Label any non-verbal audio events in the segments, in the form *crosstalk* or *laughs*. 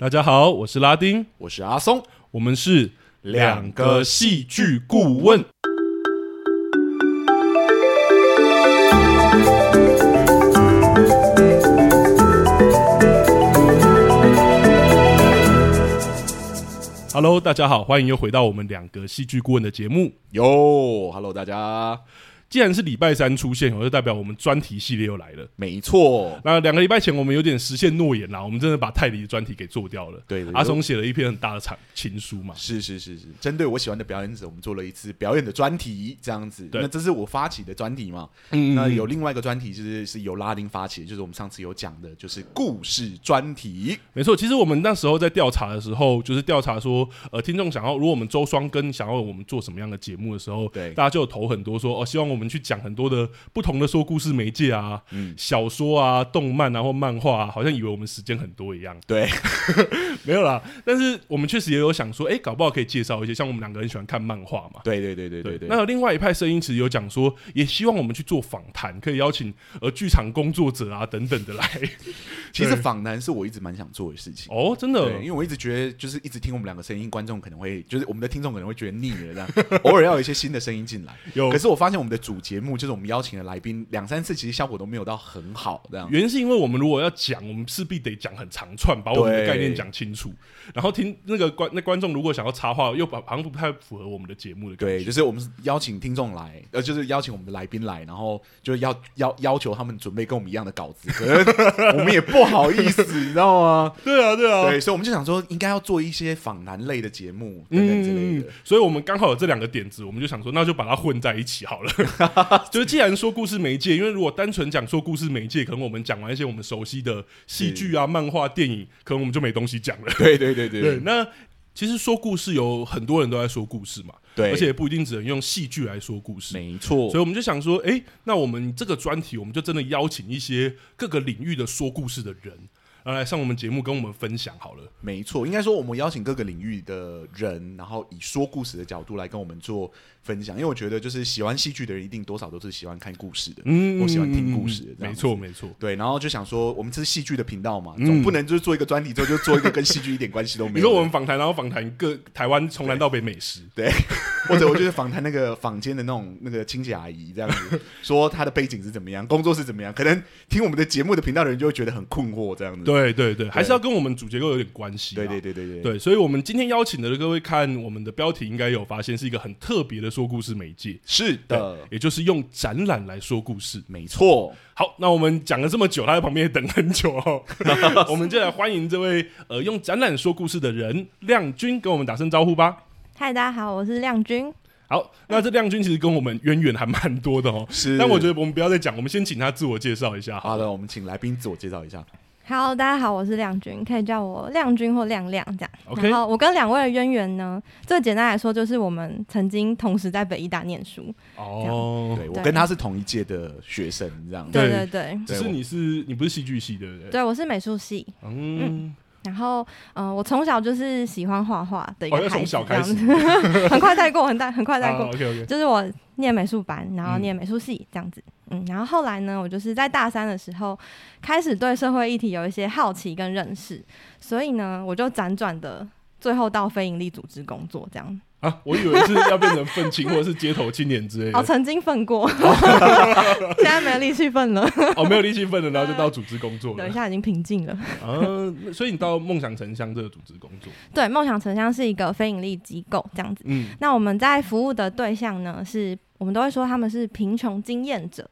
大家好，我是拉丁，我是阿松，我们是两个戏剧顾问。Hello，大家好，欢迎又回到我们两个戏剧顾问的节目。哟，Hello，大家。既然是礼拜三出现，我就代表我们专题系列又来了。没错，那两个礼拜前我们有点实现诺言啦，我们真的把泰迪的专题给做掉了。对，阿松写了一篇很大的长情书嘛。是是是是，针对我喜欢的表演者，我们做了一次表演的专题，这样子。对，那这是我发起的专题嘛？嗯，嗯，那有另外一个专题，就是是由拉丁发起的，就是我们上次有讲的，就是故事专题。没错，其实我们那时候在调查的时候，就是调查说，呃，听众想要，如果我们周双跟想要我们做什么样的节目的时候，对，大家就有投很多说，哦，希望我们去讲很多的。不同的说故事媒介啊，嗯，小说啊，动漫啊，或漫画啊，好像以为我们时间很多一样。对，*laughs* 没有啦。但是我们确实也有想说，哎、欸，搞不好可以介绍一些，像我们两个人喜欢看漫画嘛。对对对对对对。那有另外一派声音其实有讲说，也希望我们去做访谈，可以邀请呃剧场工作者啊等等的来。*laughs* 其实访谈是我一直蛮想做的事情。哦，真的，因为我一直觉得，就是一直听我们两个声音，观众可能会，就是我们的听众可能会觉得腻了这样。*laughs* 偶尔要有一些新的声音进来。有。可是我发现我们的主节目就是我们邀请的来宾两三次，其实效果都没有到很好。这样原因是因为我们如果要讲，我们势必得讲很长串，把我们的概念讲清楚。然后听那个观那观众如果想要插话，又把好像不太符合我们的节目的感觉。对，就是我们邀请听众来，呃，就是邀请我们的来宾来，然后就要要要求他们准备跟我们一样的稿子，可是我们也不好意思，你知道吗？*laughs* 对啊，对啊，对，所以我们就想说，应该要做一些访谈类的节目等等之类的。嗯，所以我们刚好有这两个点子，我们就想说，那就把它混在一起好了。*laughs* 就是既然说故事媒介，因为如果单纯讲说故事媒介，可能我们讲完一些我们熟悉的戏剧啊、漫画、电影，可能我们就没东西讲了。对对对对，对，那。其实说故事有很多人都在说故事嘛，对，而且也不一定只能用戏剧来说故事，没错。所以我们就想说，哎，那我们这个专题，我们就真的邀请一些各个领域的说故事的人，来上我们节目跟我们分享好了。没错，应该说我们邀请各个领域的人，然后以说故事的角度来跟我们做。分享，因为我觉得就是喜欢戏剧的人一定多少都是喜欢看故事的，嗯，我喜欢听故事的，没错没错，对，然后就想说，我们这是戏剧的频道嘛，总不能就是做一个专题之后就做一个跟戏剧一点关系都没有。*laughs* 你说我们访谈，然后访谈各台湾从南到北美食，*laughs* 对，或者我就是访谈那个坊间的那种那个清洁阿姨这样子，说她的背景是怎么样，工作是怎么样，可能听我们的节目的频道的人就会觉得很困惑这样子。对对对，还是要跟我们主结构有点关系。对对对对对，对，所以我们今天邀请的各位看我们的标题应该有发现是一个很特别的说故事媒介。是的，也就是用展览来说故事，没错。好，那我们讲了这么久，他在旁边也等很久哦。*laughs* 我们就来欢迎这位呃用展览说故事的人亮君，跟我们打声招呼吧。嗨，大家好，我是亮君。好，那这亮君其实跟我们渊源还蛮多的哦。是，但我觉得我们不要再讲，我们先请他自我介绍一下好。好的，我们请来宾自我介绍一下。好，大家好，我是亮君，可以叫我亮君或亮亮这样。然后我跟两位的渊源呢，最简单来说就是我们曾经同时在北艺大念书。哦，对，我跟他是同一届的学生，这样。对对对，只是你是你不是戏剧系对不对？对，我是美术系。嗯。嗯然后，嗯、呃，我从小就是喜欢画画的一个孩子，从、哦、小开始，*laughs* 很快带过，*laughs* 很带，很快带过。啊、okay, okay 就是我念美术班，然后念美术系这样子，嗯，嗯，然后后来呢，我就是在大三的时候开始对社会议题有一些好奇跟认识，所以呢，我就辗转的最后到非营利组织工作这样。啊，我以为是要变成愤青或者是街头青年之类的。哦，曾经愤过，*laughs* 现在没力气愤了。哦，没有力气愤了，然后就到组织工作了。等一下已经平静了。啊，所以你到梦想城乡这个组织工作？对，梦想城乡是一个非营利机构，这样子。嗯，那我们在服务的对象呢，是我们都会说他们是贫穷经验者。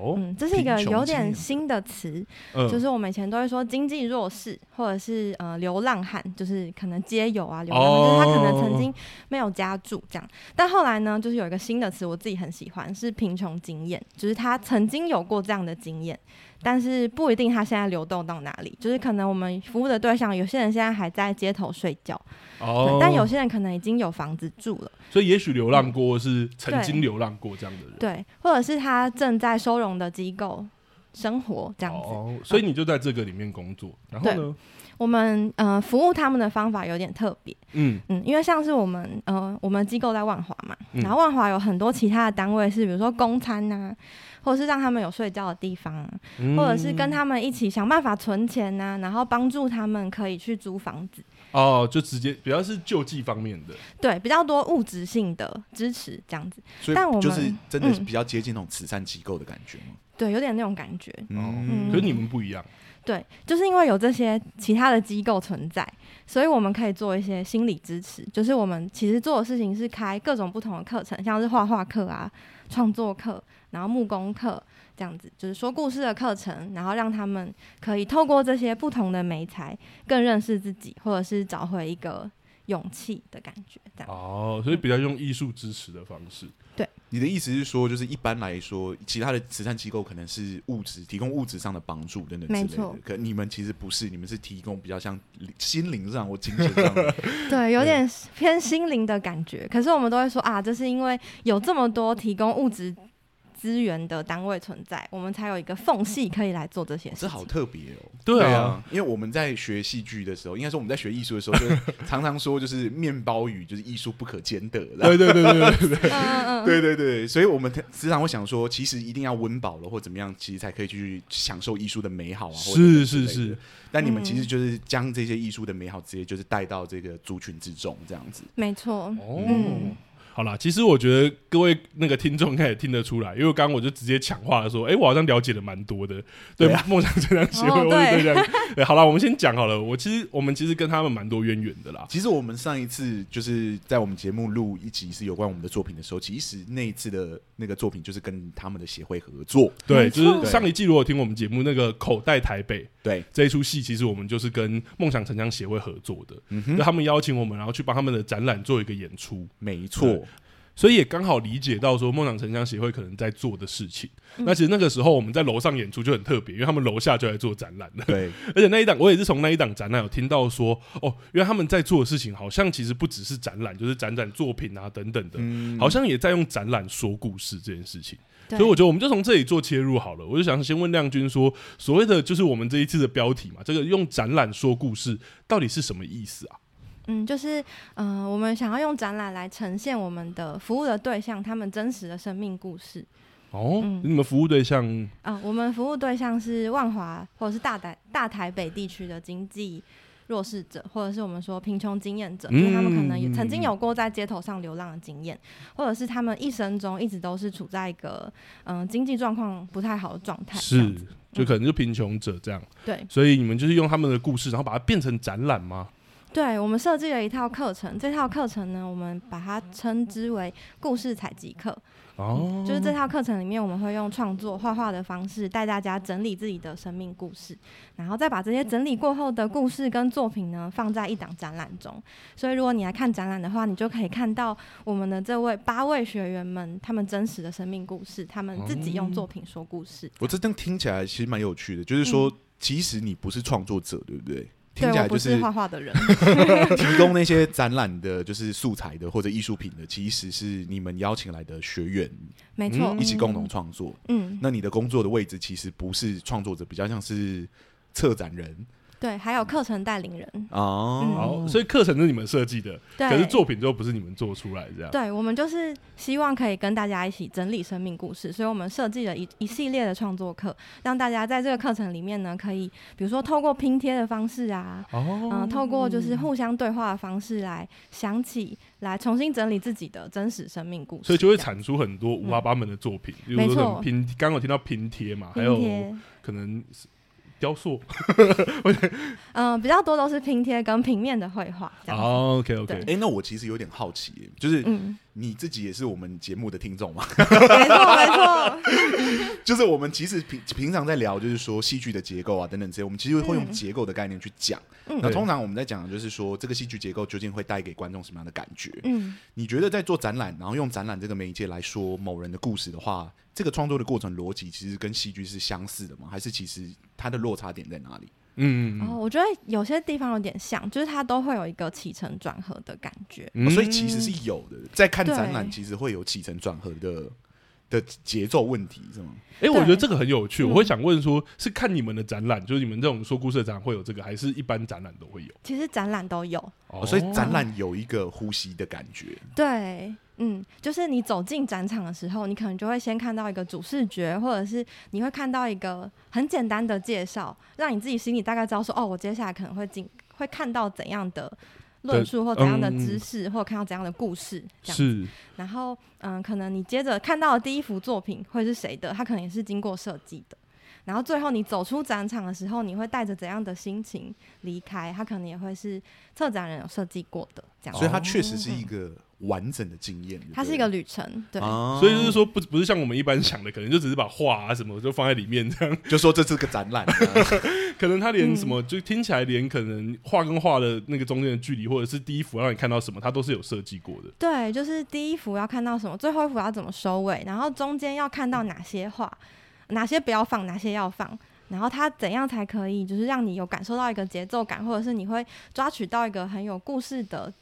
哦、嗯，这是一个有点新的词，就是我们以前都会说经济弱势，或者是呃流浪汉，就是可能街友啊，流浪汉，哦、就是他可能曾经没有家住这样，但后来呢，就是有一个新的词，我自己很喜欢，是贫穷经验，就是他曾经有过这样的经验。但是不一定他现在流动到哪里，就是可能我们服务的对象，有些人现在还在街头睡觉，哦，但有些人可能已经有房子住了，所以也许流浪过是曾经流浪过这样的人，对，对，或者是他正在收容的机构生活这样子，哦，所以你就在这个里面工作，然后呢？我们呃服务他们的方法有点特别，嗯。嗯，因为像是我们呃我们机构在万华嘛，然后万华有很多其他的单位是，比如说公餐呐、啊，或者是让他们有睡觉的地方、啊，嗯、或者是跟他们一起想办法存钱呐、啊，然后帮助他们可以去租房子。哦，就直接比较是救济方面的，对，比较多物质性的支持这样子。所以但我们就是真的是比较接近那种慈善机构的感觉吗？对，有点那种感觉。嗯，可是你们不一样。对，就是因为有这些其他的机构存在，所以我们可以做一些心理支持。就是我们其实做的事情是开各种不同的课程，像是画画课啊、创作课，然后木工课。这样子就是说故事的课程，然后让他们可以透过这些不同的媒材，更认识自己，或者是找回一个勇气的感觉。这样哦，所以比较用艺术支持的方式。嗯、对，你的意思是说，就是一般来说，其他的慈善机构可能是物质提供物质上的帮助等等之类的，没错。可你们其实不是，你们是提供比较像心灵上或精神上的。*laughs* 对，有点偏心灵的感觉。可是我们都会说啊，这是因为有这么多提供物质。资源的单位存在，我们才有一个缝隙可以来做这些事。这好特别哦！对啊，因为我们在学戏剧的时候，应该说我们在学艺术的时候，就 *laughs* 常常说就是面包与就是艺术不可兼得。对对对对对对 *laughs* 对对，所以我们时常会想说，其实一定要温饱了或怎么样，其实才可以去享受艺术的美好啊。是是是，但你们其实就是将这些艺术的美好直接就是带到这个族群之中，这样子。没错。哦。好啦，其实我觉得各位那个听众应该也听得出来，因为刚刚我就直接抢话了说，哎、欸，我好像了解的蛮多的，对吧梦想成长协会，对。这样，对，好了，我们先讲好了，我其实我们其实跟他们蛮多渊源的啦。其实我们上一次就是在我们节目录一集是有关我们的作品的时候，其实那一次的那个作品就是跟他们的协会合作，对，就是上一季如果听我们节目那个口袋台北，对，这一出戏其实我们就是跟梦想成长协会合作的，嗯哼，就他们邀请我们，然后去帮他们的展览做一个演出，没错。所以也刚好理解到说梦想城乡协会可能在做的事情。嗯、那其实那个时候我们在楼上演出就很特别，因为他们楼下就在做展览了。对，*laughs* 而且那一档我也是从那一档展览有听到说，哦，因为他们在做的事情好像其实不只是展览，就是展展作品啊等等的，嗯、好像也在用展览说故事这件事情。所以我觉得我们就从这里做切入好了。我就想先问亮君说，所谓的就是我们这一次的标题嘛，这个用展览说故事到底是什么意思啊？嗯，就是呃，我们想要用展览来呈现我们的服务的对象，他们真实的生命故事。哦，嗯、你们服务对象？啊、呃，我们服务对象是万华或者是大台大台北地区的经济弱势者，或者是我们说贫穷经验者，因为、嗯、他们可能也曾经有过在街头上流浪的经验，或者是他们一生中一直都是处在一个嗯、呃、经济状况不太好的状态，是，就可能就贫穷者这样。对，所以你们就是用他们的故事，然后把它变成展览吗？对，我们设计了一套课程，这套课程呢，我们把它称之为故事采集课。哦、嗯，就是这套课程里面，我们会用创作画画的方式带大家整理自己的生命故事，然后再把这些整理过后的故事跟作品呢，放在一档展览中。所以，如果你来看展览的话，你就可以看到我们的这位八位学员们他们真实的生命故事，他们自己用作品说故事。我这样听起来其实蛮有趣的，就是说，即使你不是创作者，对不对？听起来就是画画的人，*laughs* 提供那些展览的，就是素材的或者艺术品的，其实是你们邀请来的学员，没错，一起共同创作。嗯，那你的工作的位置其实不是创作者，比较像是策展人。对，还有课程带领人。哦，好，所以课程是你们设计的，对。可是作品就不是你们做出来这样。对，我们就是希望可以跟大家一起整理生命故事，所以我们设计了一一系列的创作课，让大家在这个课程里面呢，可以比如说透过拼贴的方式啊，嗯、哦。呃，透过就是互相对话的方式来想起来重新整理自己的真实生命故事，所以就会产出很多五花八门的作品，嗯、比如说拼，刚刚有听到拼贴嘛，贴还有可能。雕塑，*laughs* 嗯，比较多都是拼贴跟平面的绘画。哦，OK OK。哎，那我其实有点好奇，就是你自己也是我们节目的听众吗？没错，没错。就是我们其实平平常在聊，就是说戏剧的结构啊等等这些，我们其实会用结构的概念去讲。那通常我们在讲的就是说，这个戏剧结构究竟会带给观众什么样的感觉？嗯，你觉得在做展览，然后用展览这个媒介来说某人的故事的话，这个创作的过程逻辑其实跟戏剧是相似的吗？还是其实它的落差点在哪里？嗯，哦，我觉得有些地方有点像，就是它都会有一个起承转合的感觉，嗯。哦，所以其实是有的。在看展览，其实会有起承转合的的节奏问题是吗？哎、欸，我觉得这个很有趣。我会想问说，是看你们的展览，就是你们这种说故事的展览会有这个，还是一般展览都会有？其实展览都有，哦，所以展览有一个呼吸的感觉。对，嗯，就是你走进展场的时候，你可能就会先看到一个主视觉，或者是你会看到一个很简单的介绍，让你自己心里大概知道说，哦，我接下来可能会进，会看到怎样的。论述或怎样的知识，嗯、或者看到怎样的故事，这样子。然后，嗯，可能你接着看到的第一幅作品会是谁的？他可能也是经过设计的。然后最后你走出展场的时候，你会带着怎样的心情离开？他可能也会是策展人有设计过的，这样。所以它确实是一个完整的经验。它是一个旅程，对。啊、所以就是说，不不是像我们一般想的，可能就只是把画啊什么就放在里面这样，*laughs* 就说这是个展览。*laughs* 可能他连什么，就听起来连可能画跟画的那个中间的距离，或者是第一幅让你看到什么，它都是有设计过的。对，就是第一幅要看到什么，最后一幅要怎么收尾，然后中间要看到哪些画。哪些不要放，哪些要放，然后它怎样才可以，就是让你有感受到一个节奏感，或者是你会抓取到一个很有故事的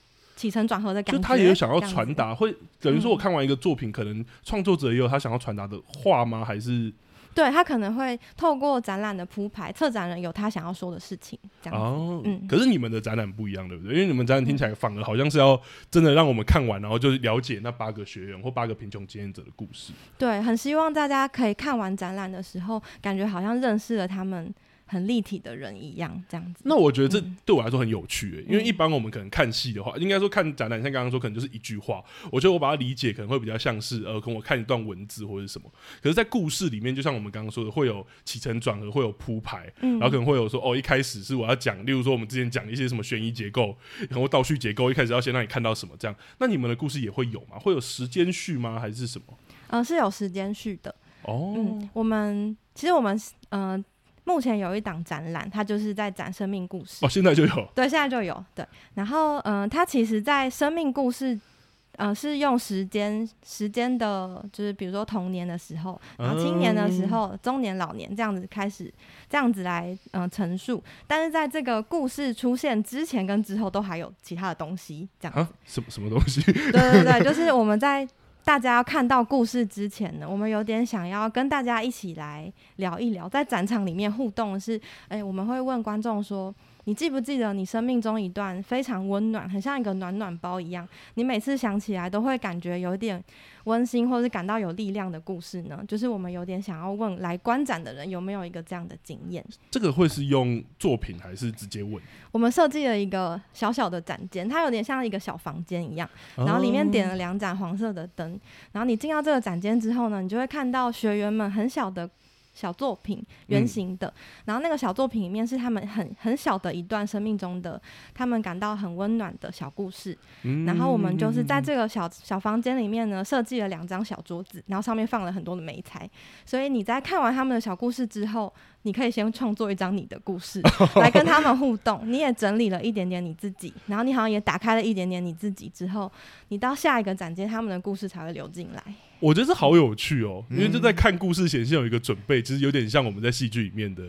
起承转合的感觉。就他也有想要传达，会等于说我看完一个作品，嗯、可能创作者也有他想要传达的话吗？还是？对，他可能会透过展览的铺排，策展人有他想要说的事情，这样哦，嗯，可是你们的展览不一样，对不对？因为你们展览听起来反而好像是要真的让我们看完，然后就是了解那八个学员或八个贫穷经验者的故事。对，很希望大家可以看完展览的时候，感觉好像认识了他们。很立体的人一样，这样子。那我觉得这对我来说很有趣，欸，嗯、因为一般我们可能看戏的话，应该说看展览，像刚刚说，可能就是一句话。我觉得我把它理解可能会比较像是，呃，可能我看一段文字或者什么。可是，在故事里面，就像我们刚刚说的，会有起承转合，会有铺排，嗯、然后可能会有说，哦，一开始是我要讲，例如说我们之前讲一些什么悬疑结构，然后倒叙结构，一开始要先让你看到什么这样。那你们的故事也会有吗？会有时间序吗？还是什么？嗯、呃，是有时间序的。哦，嗯，我们其实我们嗯。呃目前有一档展览，它就是在展生命故事。哦，现在就有。对，现在就有。对，然后嗯、呃，它其实，在生命故事，呃，是用时间时间的，就是比如说童年的时候，然后青年的时候，嗯、中年、老年这样子开始，这样子来嗯、呃、陈述。但是在这个故事出现之前跟之后，都还有其他的东西，这样什么什么东西？对对对，就是我们在。大家要看到故事之前呢，我们有点想要跟大家一起来聊一聊，在展场里面互动是，哎、我们会问观众说。你记不记得你生命中一段非常温暖，很像一个暖暖包一样，你每次想起来都会感觉有点温馨，或是感到有力量的故事呢？就是我们有点想要问来观展的人有没有一个这样的经验？这个会是用作品还是直接问？我们设计了一个小小的展间，它有点像一个小房间一样，然后里面点了两盏黄色的灯，然后你进到这个展间之后呢，你就会看到学员们很小的。小作品，原型的，嗯、然后那个小作品里面是他们很很小的一段生命中的，他们感到很温暖的小故事。嗯、然后我们就是在这个小小房间里面呢，设计了两张小桌子，然后上面放了很多的美材。所以你在看完他们的小故事之后，你可以先创作一张你的故事 *laughs* 来跟他们互动。你也整理了一点点你自己，然后你好像也打开了一点点你自己之后，你到下一个展间，他们的故事才会流进来。我觉得这好有趣哦，因为就在看故事前先有一个准备，其实有点像我们在戏剧里面的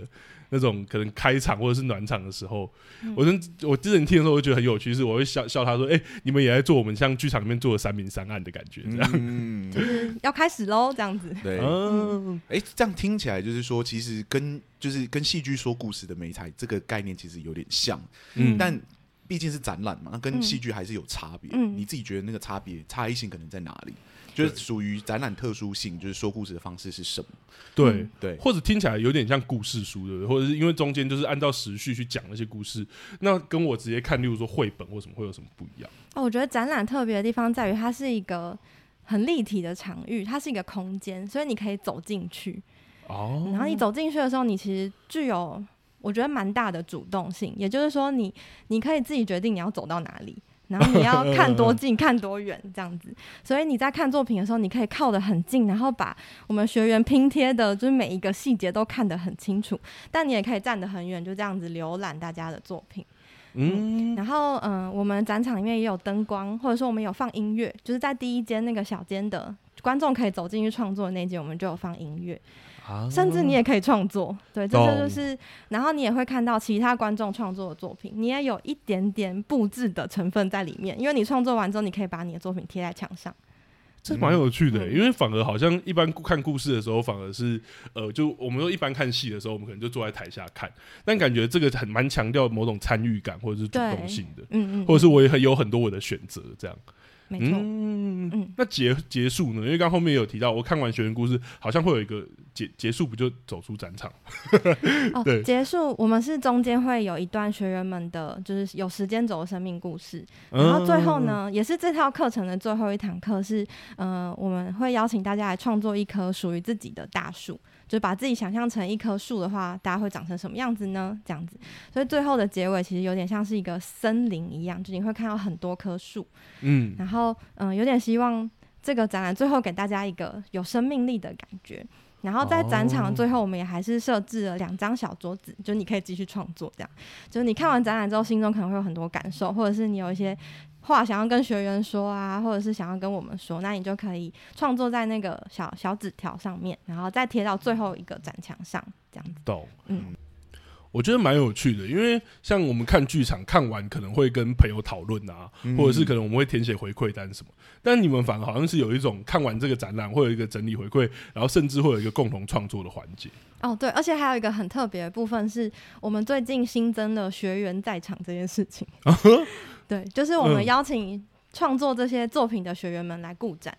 那种可能开场或者是暖场的时候。我真我之前听的时候，我就觉得很有趣，是我会笑笑他说：“哎，你们也在做我们像剧场里面做的三明三暗的感觉，这样，就是要开始喽，这样子。”对，嗯，哎，这样听起来就是说，其实跟就是跟戏剧说故事的媒材这个概念其实有点像，嗯，但毕竟是展览嘛，那跟戏剧还是有差别。嗯，你自己觉得那个差别差异性可能在哪里？就是属于展览特殊性，就是说故事的方式是什么？对、嗯、对，或者听起来有点像故事书，对不对？或者是因为中间就是按照时序去讲那些故事，那跟我直接看，例如说绘本或什么，会有什么不一样？哦，我觉得展览特别的地方在于它是一个很立体的场域，它是一个空间，所以你可以走进去。哦，然后你走进去的时候，你其实具有我觉得蛮大的主动性，也就是说你，你你可以自己决定你要走到哪里。然后你要看多近，看多远，这样子。所以你在看作品的时候，你可以靠得很近，然后把我们学员拼贴的，就是每一个细节都看得很清楚。但你也可以站得很远，就这样子浏览大家的作品。嗯，然后嗯、呃，我们展场里面也有灯光，或者说我们有放音乐，就是在第一间那个小间的观众可以走进去创作的那间，我们就有放音乐。甚至你也可以创作，对，这就，就是，然后你也会看到其他观众创作的作品，你也有一点点布置的成分在里面，因为你创作完之后，你可以把你的作品贴在墙上。这蛮有趣的、欸，嗯、因为反而好像一般看故事的时候，反而是呃，就我们说一般看戏的时候，我们可能就坐在台下看，但感觉这个很蛮强调某种参与感或者是主动性的，嗯嗯，或者是我也很有很多我的选择这样。没错，嗯嗯，那结结束呢？因为刚后面有提到，我看完学员故事，好像会有一个结结束，不就走出展场？哦，*laughs* 对，结束，我们是中间会有一段学员们的，就是有时间轴的生命故事，然后最后呢，嗯、也是这套课程的最后一堂课是，呃，我们会邀请大家来创作一棵属于自己的大树。就把自己想象成一棵树的话，大家会长成什么样子呢？这样子，所以最后的结尾其实有点像是一个森林一样，就你会看到很多棵树，嗯，然后嗯、呃，有点希望这个展览最后给大家一个有生命力的感觉。然后在展场最后，我们也还是设置了两张小桌子，就你可以继续创作。这样，就是你看完展览之后，心中可能会有很多感受，或者是你有一些。话想要跟学员说啊，或者是想要跟我们说，那你就可以创作在那个小小纸条上面，然后再贴到最后一个展墙上，这样子。懂，嗯，我觉得蛮有趣的，因为像我们看剧场，看完可能会跟朋友讨论啊，嗯、或者是可能我们会填写回馈单什么，但你们反而好像是有一种看完这个展览会有一个整理回馈，然后甚至会有一个共同创作的环节。哦，对，而且还有一个很特别的部分是我们最近新增了学员在场这件事情。*laughs* 对，就是我们邀请创作这些作品的学员们来顾展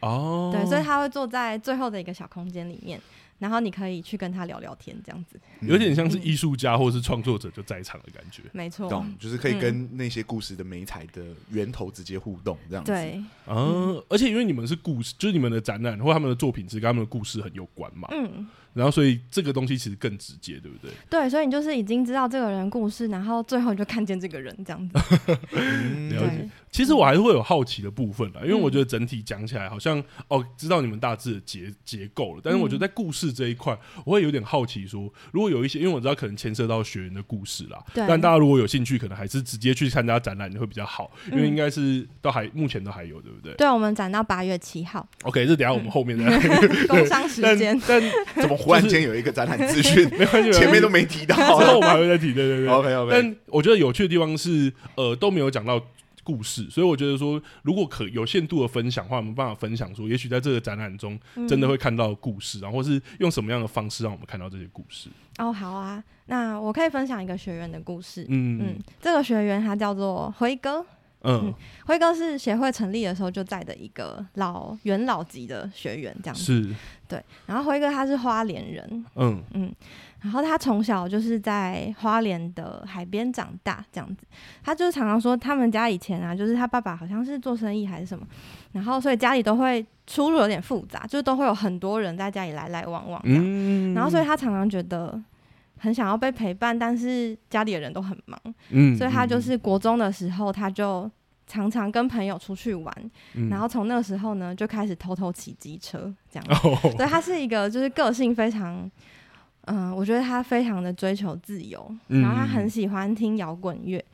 哦。对，所以他会坐在最后的一个小空间里面，然后你可以去跟他聊聊天，这样子有点像是艺术家或是创作者就在场的感觉。没错，懂，就是可以跟那些故事的美彩的源头直接互动，这样子。对，嗯，而且因为你们是故事，就是你们的展览或他们的作品是跟他们的故事很有关嘛。嗯。然后，所以这个东西其实更直接，对不对？对，所以你就是已经知道这个人故事，然后最后你就看见这个人这样子。*laughs* 嗯、了解。其实我还是会有好奇的部分啦，因为我觉得整体讲起来好像、嗯、哦，知道你们大致的结结构了，但是我觉得在故事这一块，我会有点好奇说，如果有一些，因为我知道可能牵涉到学员的故事啦，对但大家如果有兴趣，可能还是直接去参加展览会比较好，因为应该是都还目前都还有，对不对？对，我们展到八月七号。OK，这等下我们后面再、嗯、*laughs* 工商时间，但怎么忽然间有一个展览资讯？*laughs* 没关系，前面都没提到，之后我们还会再提。对对对，*laughs* OK OK。但我觉得有趣的地方是，呃，都没有讲到。故事，所以我觉得说，如果可有限度的分享的话，我们办法分享说，也许在这个展览中真的会看到故事，然后是用什么样的方式让我们看到这些故事。哦，好啊，那我可以分享一个学员的故事。嗯嗯，这个学员他叫做辉哥。嗯，辉哥是协会成立的时候就在的一个老元老级的学员，这样子。是。对，然后辉哥他是花莲人。嗯嗯。然后他从小就是在花莲的海边长大，这样子。他就是常常说，他们家以前啊，就是他爸爸好像是做生意还是什么，然后所以家里都会出入有点复杂，就是都会有很多人在家里来来往往这样。嗯。然后所以他常常觉得很想要被陪伴，但是家里的人都很忙。嗯。所以他就是国中的时候，他就常常跟朋友出去玩，嗯。然后从那个时候呢，就开始偷偷骑机车这样。哦。所以他是一个就是个性非常。嗯，我觉得他非常的追求自由，嗯、然后他很喜欢听摇滚乐，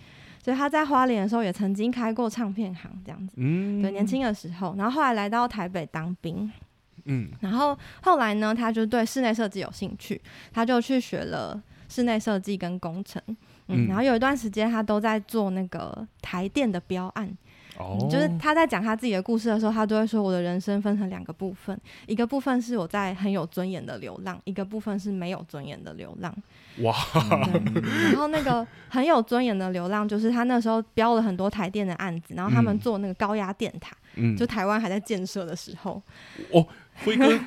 所以他在花莲的时候也曾经开过唱片行这样子。嗯，对，年轻的时候，然后后来来到台北当兵。嗯，然后后来呢，他就对室内设计有兴趣，他就去学了室内设计跟工程。嗯，嗯然后有一段时间他都在做那个台电的标案。嗯、就是他在讲他自己的故事的时候，他都会说：“我的人生分成两个部分，一个部分是我在很有尊严的流浪，一个部分是没有尊严的流浪。”哇、嗯！然后那个很有尊严的流浪，就是他那时候标了很多台电的案子，然后他们做那个高压电塔，嗯、就台湾还在建设的时候。哦，辉哥，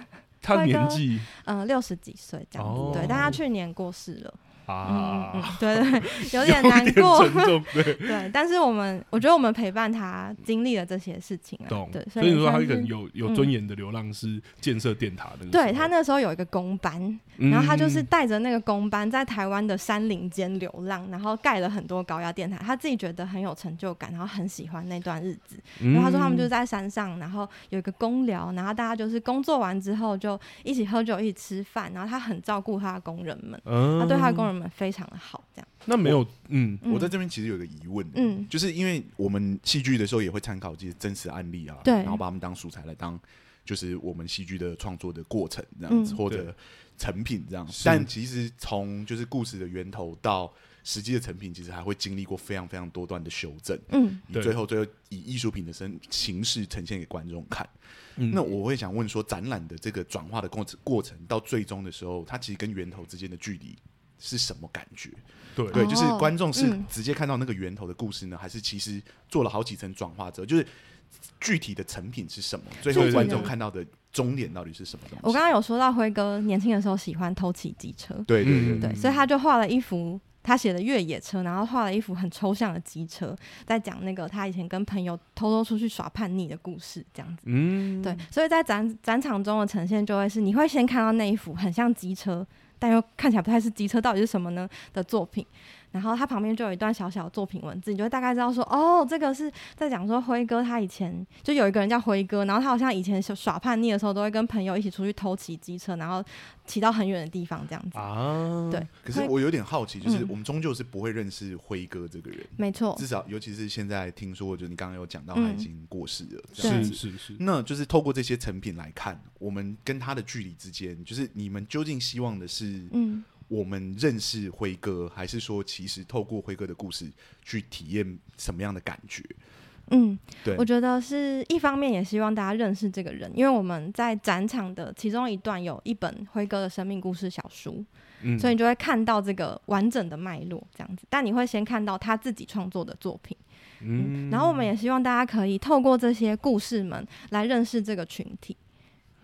他 *laughs* 年纪嗯六十几岁这样子，哦、对，但他去年过世了。啊、嗯，对对，*laughs* 有点难过，对，*laughs* 对，但是我们，我觉得我们陪伴他经历了这些事情啊，懂对，所以你说他一个有有尊严的流浪是建设电塔的，对他那时候有一个工班，然后他就是带着那个工班在台湾的山林间流浪，然后盖了很多高压电塔，他自己觉得很有成就感，然后很喜欢那段日子，然后他说他们就在山上，然后有一个工寮，然后大家就是工作完之后就一起喝酒，一起吃饭，然后他很照顾他的工人们，他对他的工人。们非常的好，这样。那没有，嗯，我在这边其实有个疑问，嗯，就是因为我们戏剧的时候也会参考这些真实案例啊，对，然后把他们当素材来当，就是我们戏剧的创作的过程这样子，或者成品这样。但其实从就是故事的源头到实际的成品其实还会经历过非常非常多段的修正，嗯，最后最后以艺术品的身形式呈现给观众看。嗯、那我会想问说，展览的这个转化的过程过程到最终的时候，它其实跟源头之间的距离是什么感觉？对对，就是观众是直接看到那个源头的故事呢，还是其实做了好几层转化之后，就是具体的成品是什么？最后观众看到的终点到底是什么东西？我刚刚有说到辉哥年轻的时候喜欢偷骑机车，对对对，对，所以他就画了一幅。他写的越野车，然后画了一幅很抽象的机车，在讲那个他以前跟朋友偷偷出去耍叛逆的故事，这样子。嗯，对，所以在展展场中的呈现就会是，你会先看到那一幅很像机车，但又看起来不太是机车，到底是什么呢的作品。然后他旁边就有一段小小的作品文字，你就会大概知道说，哦，这个是在讲说辉哥他以前就有一个人叫辉哥，然后他好像以前耍叛逆的时候，都会跟朋友一起出去偷骑机车，然后骑到很远的地方这样子啊。对。可是我有点好奇，就是我们终究是不会认识辉哥这个人，没错。至少尤其是现在听说，就你刚刚有讲到他已经过世了，是是是。那就是透过这些成品来看，我们跟他的距离之间，就是你们究竟希望的是，嗯。我们认识辉哥，还是说其实透过辉哥的故事去体验什么样的感觉？嗯，对，我觉得是一方面也希望大家认识这个人，因为我们在展场的其中一段有一本辉哥的生命故事小书，嗯，所以你就会看到这个完整的脉络这样子。但你会先看到他自己创作的作品，嗯，然后我们也希望大家可以透过这些故事们来认识这个群体。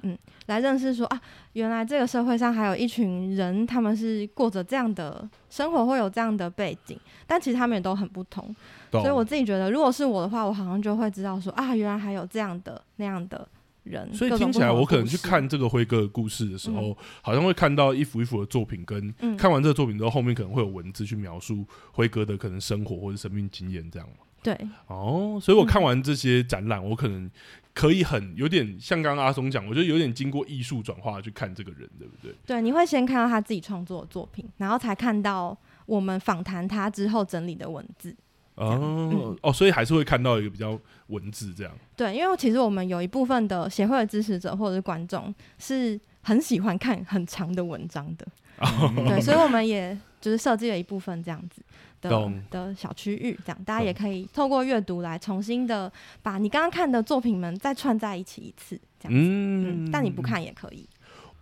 嗯，来认识说啊，原来这个社会上还有一群人，他们是过着这样的生活，会有这样的背景，但其实他们也都很不同。懂所以我自己觉得，如果是我的话，我好像就会知道说啊，原来还有这样的那样的人。所以听起来，我可能去看这个辉哥的故事的时候，嗯、好像会看到一幅一幅的作品，跟看完这个作品之后，后面可能会有文字去描述辉哥的可能生活或者生命经验这样。对，哦，所以我看完这些展览，嗯、我可能。可以很有点像刚刚阿松讲，我觉得有点经过艺术转化去看这个人，对不对？对，你会先看到他自己创作的作品，然后才看到我们访谈他之后整理的文字。哦、嗯、哦，所以还是会看到一个比较文字这样。对，因为其实我们有一部分的协会的支持者或者是观众是很喜欢看很长的文章的，哦、*laughs* 对，所以我们也就是设计了一部分这样子。的的小区域，这样大家也可以透过阅读来重新的把你刚刚看的作品们再串在一起一次，这样子。嗯，嗯，但你不看也可以。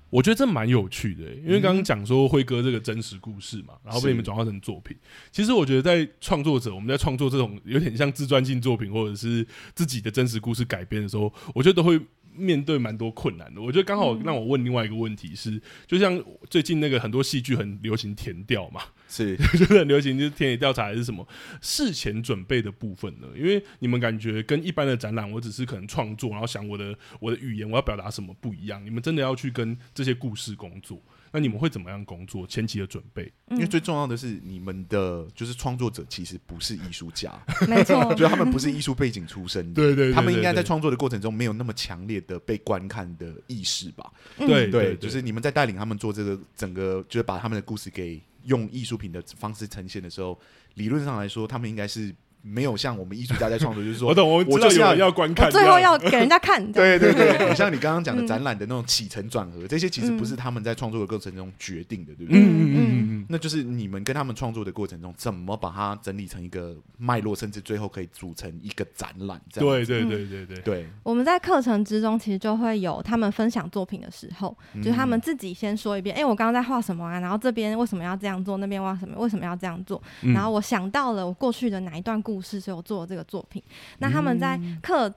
我觉得这蛮有趣的，因为刚刚讲说辉哥这个真实故事嘛，然后被你们转化成作品。其实我觉得在创作者，我们在创作这种有点像自传性作品，或者是自己的真实故事改编的时候，我觉得都会。面对蛮多困难的，我觉得刚好让我问另外一个问题是，就像最近那个很多戏剧很流行填调嘛，是。*laughs* 就是很流行，就是田野调查还是什么。事前准备的部分呢？因为你们感觉跟一般的展览，我只是可能创作，然后想我的我的语言，我要表达什么不一样，你们真的要去跟这些故事工作。那你们会怎么样工作？前期的准备，因为最重要的是你们的就是创作者其实不是艺术家，没错，*laughs* 就他们不是艺术背景出身的，对对，他们应该在创作的过程中没有那么强烈的被观看的意识吧？对对，就是你们在带领他们做这个整个，就是把他们的故事给用艺术品的方式呈现的时候，理论上来说，他们应该是。没有像我们艺术家在创作，就是说，*laughs* 我懂，我知道有人要观看，最后要给人家看。*laughs* 对对对，像你刚刚讲的展览的那种起承转合，这些其实不是他们在创作的过程中决定的，对不对？嗯嗯嗯，那就是你们跟他们创作的过程中，怎么把它整理成一个脉络，甚至最后可以组成一个展览。这样。对对对对对对。我们在课程之中，其实就会有他们分享作品的时候，就是他们自己先说一遍，哎，我刚刚在画什么啊？然后这边为什么要这样做？那边画什么？为什么要这样做？然后我想到了我过去的哪一段故事，所以我做了这个。作品，那他们在课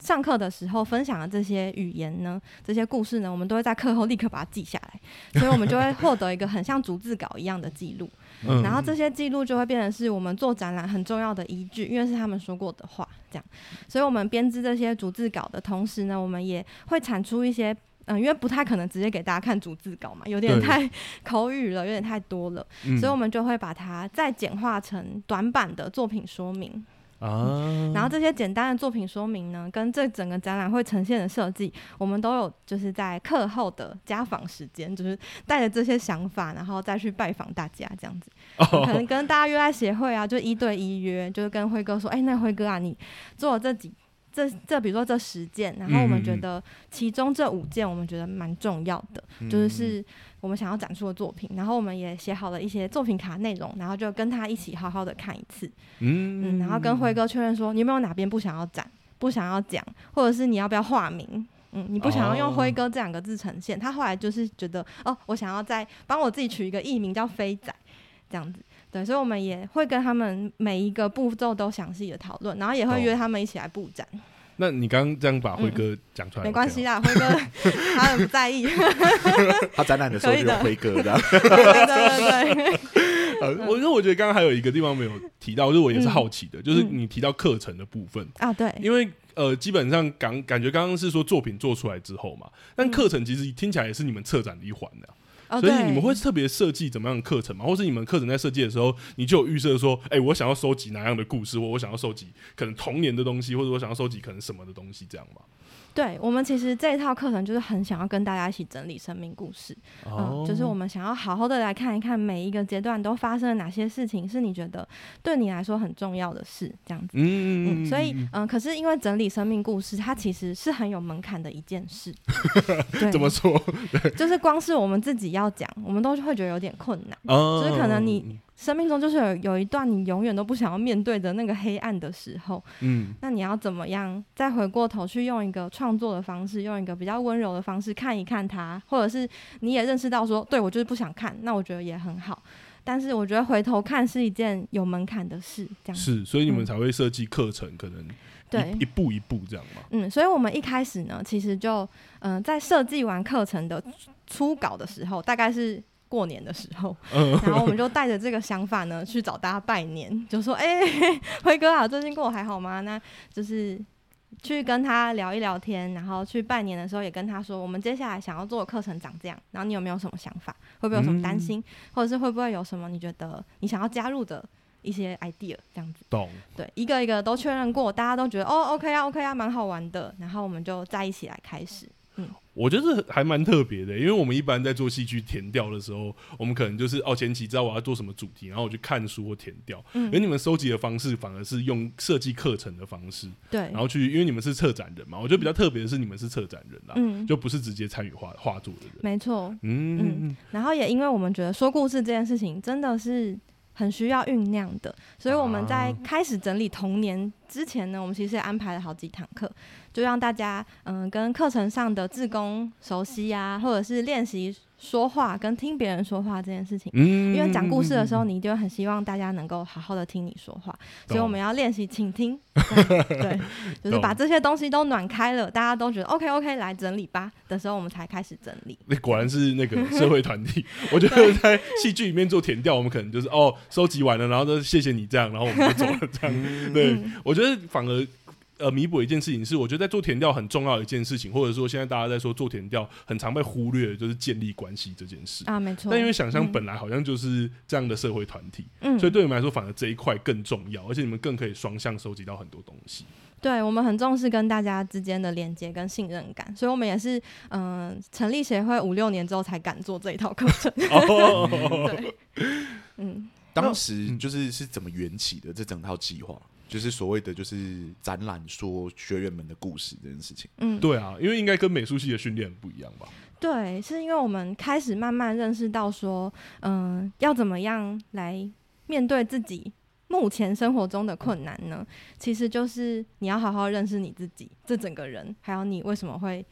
上课的时候分享的这些语言呢，这些故事呢，我们都会在课后立刻把它记下来，所以我们就会获得一个很像逐字稿一样的记录，*laughs* 然后这些记录就会变成是我们做展览很重要的依据，因为是他们说过的话，这样，所以我们编织这些逐字稿的同时呢，我们也会产出一些。嗯，因为不太可能直接给大家看逐字稿嘛，有点太 *laughs* 口语了，有点太多了，对所以我们就会把它再简化成短版的作品说明。啊，然后这些简单的作品说明呢，跟这整个展览会呈现的设计，我们都有就是在课后的家访时间，就是带着这些想法，然后再去拜访大家这样子。哦、可能跟大家约在协会啊，就一对一约，就是跟辉哥说，哎，那辉哥啊，你做了这几这这比如说这十件，然后我们觉得其中这五件我们觉得蛮重要的，嗯、就是是我们想要展出的作品，然后我们也写好了一些作品卡内容，然后就跟他一起好好的看一次，嗯，嗯，然后跟辉哥确认说，你有没有哪边不想要展，不想要讲，或者是你要不要化名，嗯，你不想要用辉哥这两个字呈现，他后来就是觉得哦，我想要再帮我自己取一个艺名叫飞仔，这样子。对，所以我们也会跟他们每一个步骤都详细的讨论，然后也会约他们一起来布展。那你刚刚这样把辉哥讲出来，没关系啦，辉哥 *laughs* 他很不在意。*laughs* 他展览的时候就有辉哥的。*laughs* 对对对对。呃，我因为我觉得刚刚还有一个地方没有提到，就是我也是好奇的，就是你提到课程的部分啊，对，因为呃，基本上感感觉刚刚是说作品做出来之后嘛，但课程其实听起来也是你们策展的一环的。所以你们会特别设计怎么样的课程吗？或是你们课程在设计的时候，你就有预设说，哎、欸，我想要收集哪样的故事，或我想要收集可能童年的东西，或者我想要收集可能什么的东西，这样吗？对，我们其实这一套课程就是很想要跟大家一起整理生命故事，就是我们想要好好的来看一看每一个阶段都发生了哪些事情，是你觉得对你来说很重要的事，这样子。嗯，嗯，所以嗯，可是因为整理生命故事，它其实是很有门槛的一件事。*laughs* 怎么说？*laughs* 就是光是我们自己要讲，我们都会觉得有点困难。哦，就是可能你。生命中就是有有一段你永远都不想要面对的那个黑暗的时候，嗯，那你要怎么样再回过头去用一个创作的方式，用一个比较温柔的方式看一看它，或者是你也认识到说，对，我就是不想看，那我觉得也很好。但是我觉得回头看是一件有门槛的事，这样是，所以你们才会设计课程，可能对一步一步这样嘛。嗯，所以我们一开始呢，其实就嗯、呃，在设计完课程的初稿的时候，大概是。过年的时候，*laughs* 然后我们就带着这个想法呢，去找大家拜年，就说：“哎、欸，辉哥啊，最近过得还好吗？”那就是去跟他聊一聊天，然后去拜年的时候也跟他说：“我们接下来想要做的课程长这样，然后你有没有什么想法？会不会有什么担心？嗯、或者是会不会有什么你觉得你想要加入的一些 idea？这样子，懂？对，一个一个都确认过，大家都觉得哦，OK 啊，OK 啊，蛮好玩的，然后我们就在一起来开始。”嗯，我觉得还蛮特别的，因为我们一般在做戏剧填调的时候，我们可能就是哦前期知道我要做什么主题，然后我去看书或填调。嗯，而你们收集的方式反而是用设计课程的方式，对，然后去，因为你们是策展人嘛，我觉得比较特别的是你们是策展人啦，嗯，就不是直接参与画画作的人，没错，嗯嗯，然后也因为我们觉得说故事这件事情真的是。很需要酝酿的，所以我们在开始整理童年之前呢，我们其实也安排了好几堂课，就让大家嗯跟课程上的自工熟悉啊，或者是练习。说话跟听别人说话这件事情，嗯，因为讲故事的时候，你就很希望大家能够好好的听你说话，所以我们要练习倾听，*laughs* 对，就是把这些东西都暖开了，大家都觉得 OK OK，来整理吧的时候，我们才开始整理。那果然是那个社会团体，我觉得在戏剧里面做填调，我们可能就是哦，收集完了，然后就谢谢你这样，然后我们就走了这样。对，我觉得反而。呃，弥补一件事情是，我觉得在做田调很重要的一件事情，或者说现在大家在说做田调很常被忽略的，就是建立关系这件事啊，没错。但因为想象本来好像就是这样的社会团体，嗯，所以对你们来说反而这一块更重要，而且你们更可以双向收集到很多东西。对，我们很重视跟大家之间的连接跟信任感，所以我们也是嗯、呃，成立协会五六年之后才敢做这一套课程。*laughs* 对，嗯，当时就是是怎么缘起的这整套计划？就是所谓的就是展览说学员们的故事这件事情，嗯，对啊，因为应该跟美术系的训练不一样吧？对，是因为我们开始慢慢认识到说，嗯、呃，要怎么样来面对自己目前生活中的困难呢？其实就是你要好好认识你自己这整个人，还有你为什么会，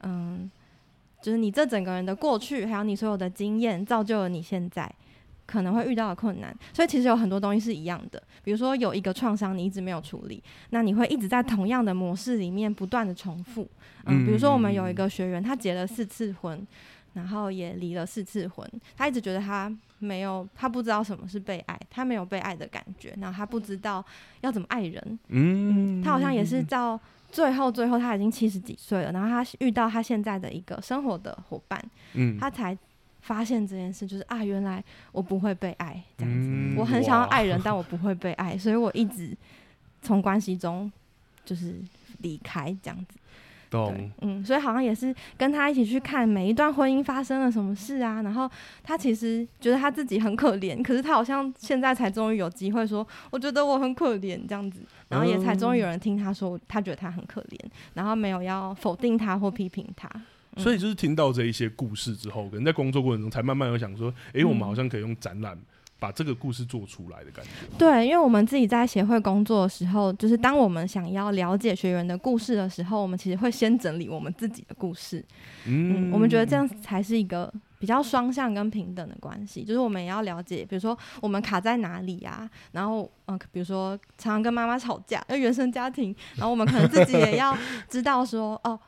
嗯、呃，就是你这整个人的过去，还有你所有的经验，造就了你现在。可能会遇到的困难，所以其实有很多东西是一样的。比如说有一个创伤你一直没有处理，那你会一直在同样的模式里面不断的重复。嗯，比如说我们有一个学员，他结了四次婚，然后也离了四次婚，他一直觉得他没有，他不知道什么是被爱，他没有被爱的感觉，然后他不知道要怎么爱人。嗯，他好像也是到最后，最后他已经七十几岁了，然后他遇到他现在的一个生活的伙伴，嗯，他才。发现这件事就是啊，原来我不会被爱这样子。嗯、我很想要爱人，但我不会被爱，所以我一直从关系中就是离开这样子。懂，嗯，所以好像也是跟他一起去看每一段婚姻发生了什么事啊。然后他其实觉得他自己很可怜，可是他好像现在才终于有机会说，我觉得我很可怜这样子。然后也才终于有人听他说，他觉得他很可怜，然后没有要否定他或批评他。嗯、所以就是听到这一些故事之后，可能在工作过程中才慢慢有想说，哎、欸，我们好像可以用展览。把这个故事做出来的感觉。对，因为我们自己在协会工作的时候，就是当我们想要了解学员的故事的时候，我们其实会先整理我们自己的故事。嗯，嗯，我们觉得这样才是一个比较双向跟平等的关系。就是我们也要了解，比如说我们卡在哪里啊，然后嗯、呃，比如说常常跟妈妈吵架，因为原生家庭，然后我们可能自己也要知道说，哦，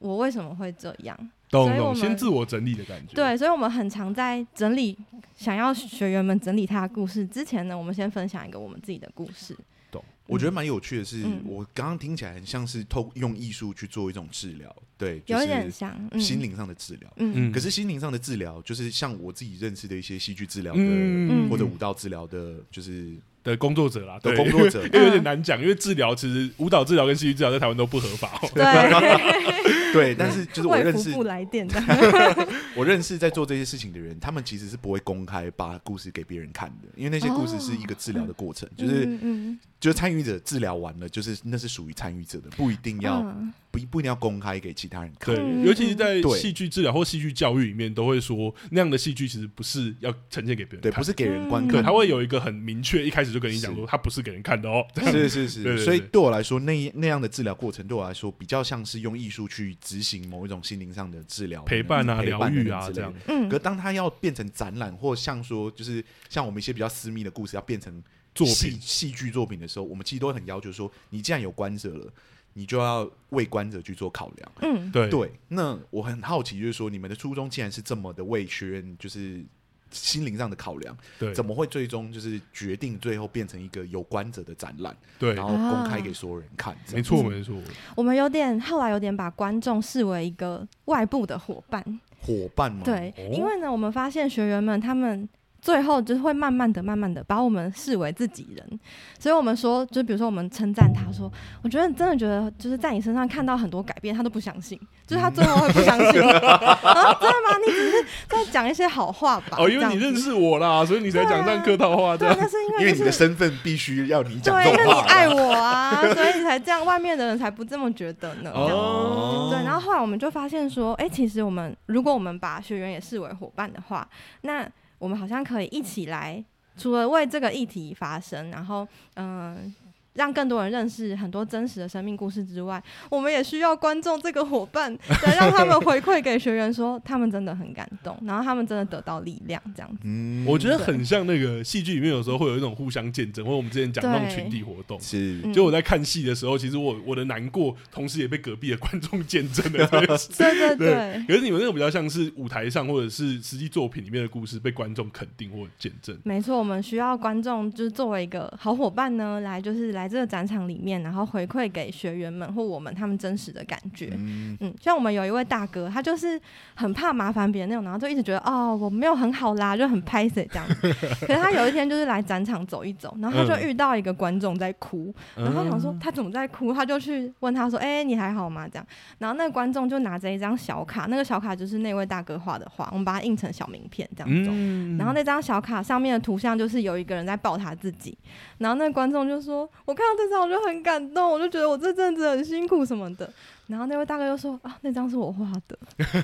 我为什么会这样。懂懂，先自我整理的感觉。对，所以我们很常在整理，想要学员们整理他的故事之前呢，我们先分享一个我们自己的故事。懂，我觉得蛮有趣的是，嗯、我刚刚听起来很像是透用艺术去做一种治疗，对，有点像心灵上的治疗。嗯，可是心灵上的治疗，就是像我自己认识的一些戏剧治疗的、嗯、或者舞蹈治疗的，就是。的工作者啦，的工作者，*laughs* 因为有点难讲，因为治疗其实舞蹈治疗跟戏剧治疗在台湾都不合法。对，*laughs* 对，但是就是我认识不来电的，*laughs* 我认识在做这些事情的人，他们其实是不会公开把故事给别人看的，因为那些故事是一个治疗的过程，就是嗯就是参与者治疗完了，就是那是属于参与者的，不一定要不不一定要公开给其他人看。对，尤其是在戏剧治疗或戏剧教育里面，都会说那样的戏剧其实不是要呈现给别人看，对，不是给人观看，他会有一个很明确一开始。就跟你讲说，他不是给人看的哦。是是是，*laughs* 所以对我来说，那那样的治疗过程对我来说，比较像是用艺术去执行某一种心灵上的治疗、陪伴啊、疗愈啊这样。嗯。可当他要变成展览，或像说，就是像我们一些比较私密的故事，要变成作品、戏剧作品的时候，我们其实都很要求说，你既然有观者了，你就要为观者去做考量。嗯，对对。那我很好奇，就是说，你们的初衷既然是这么的为学员，就是。心灵上的考量，对，怎么会最终就是决定最后变成一个有关者的展览，对，然后公开给所有人看，没错没错。我们有点后来有点把观众视为一个外部的伙伴，伙伴吗？对，因为呢，我们发现学员们他们。最后就是会慢慢的、慢慢的把我们视为自己人，所以我们说，就比如说我们称赞他说，我觉得真的觉得就是在你身上看到很多改变，他都不相信，就是他最后会不相信，然后真的吗？你只是在讲一些好话吧？哦，因为你认识我啦，所以你才讲这样。客套话，对，那是因为因为你的身份必须要你讲这种话，对，因为你爱我啊，所以你才这样，外面的人才不这么觉得呢。哦，对，然后后来我们就发现说，哎，其实我们如果我们把学员也视为伙伴的话，那我们好像可以一起来，除了为这个议题发声，然后，嗯、让更多人认识很多真实的生命故事之外，我们也需要观众这个伙伴，来让他们回馈给学员说，他们真的很感动，然后他们真的得到力量，这样子。嗯，我觉得很像那个戏剧里面有时候会有一种互相见证，或者我们之前讲那种群体活动。是，就我在看戏的时候，其实我我的难过，同时也被隔壁的观众见证了。*laughs* 对对对。可是你们那个比较像是舞台上或者是实际作品里面的故事被观众肯定或见证。没错，我们需要观众就是作为一个好伙伴呢，来就是来。这个展场里面，然后回馈给学员们或我们他们真实的感觉，嗯，嗯，像我们有一位大哥，他就是很怕麻烦别人那种，然后就一直觉得哦，我没有很好啦，就很拍死这样子。*laughs* 可是他有一天就是来展场走一走，然后他就遇到一个观众在哭，嗯、然后他想说他怎么在哭，他就去问他说：“哎、欸，你还好吗？”这样，然后那个观众就拿着一张小卡，那个小卡就是那位大哥画的画，我们把它印成小名片这样子。嗯、然后那张小卡上面的图像就是有一个人在抱他自己，然后那个观众就说：“我。”看到这张我就很感动，我就觉得我这阵子很辛苦什么的。然后那位大哥又说啊，那张是我画的。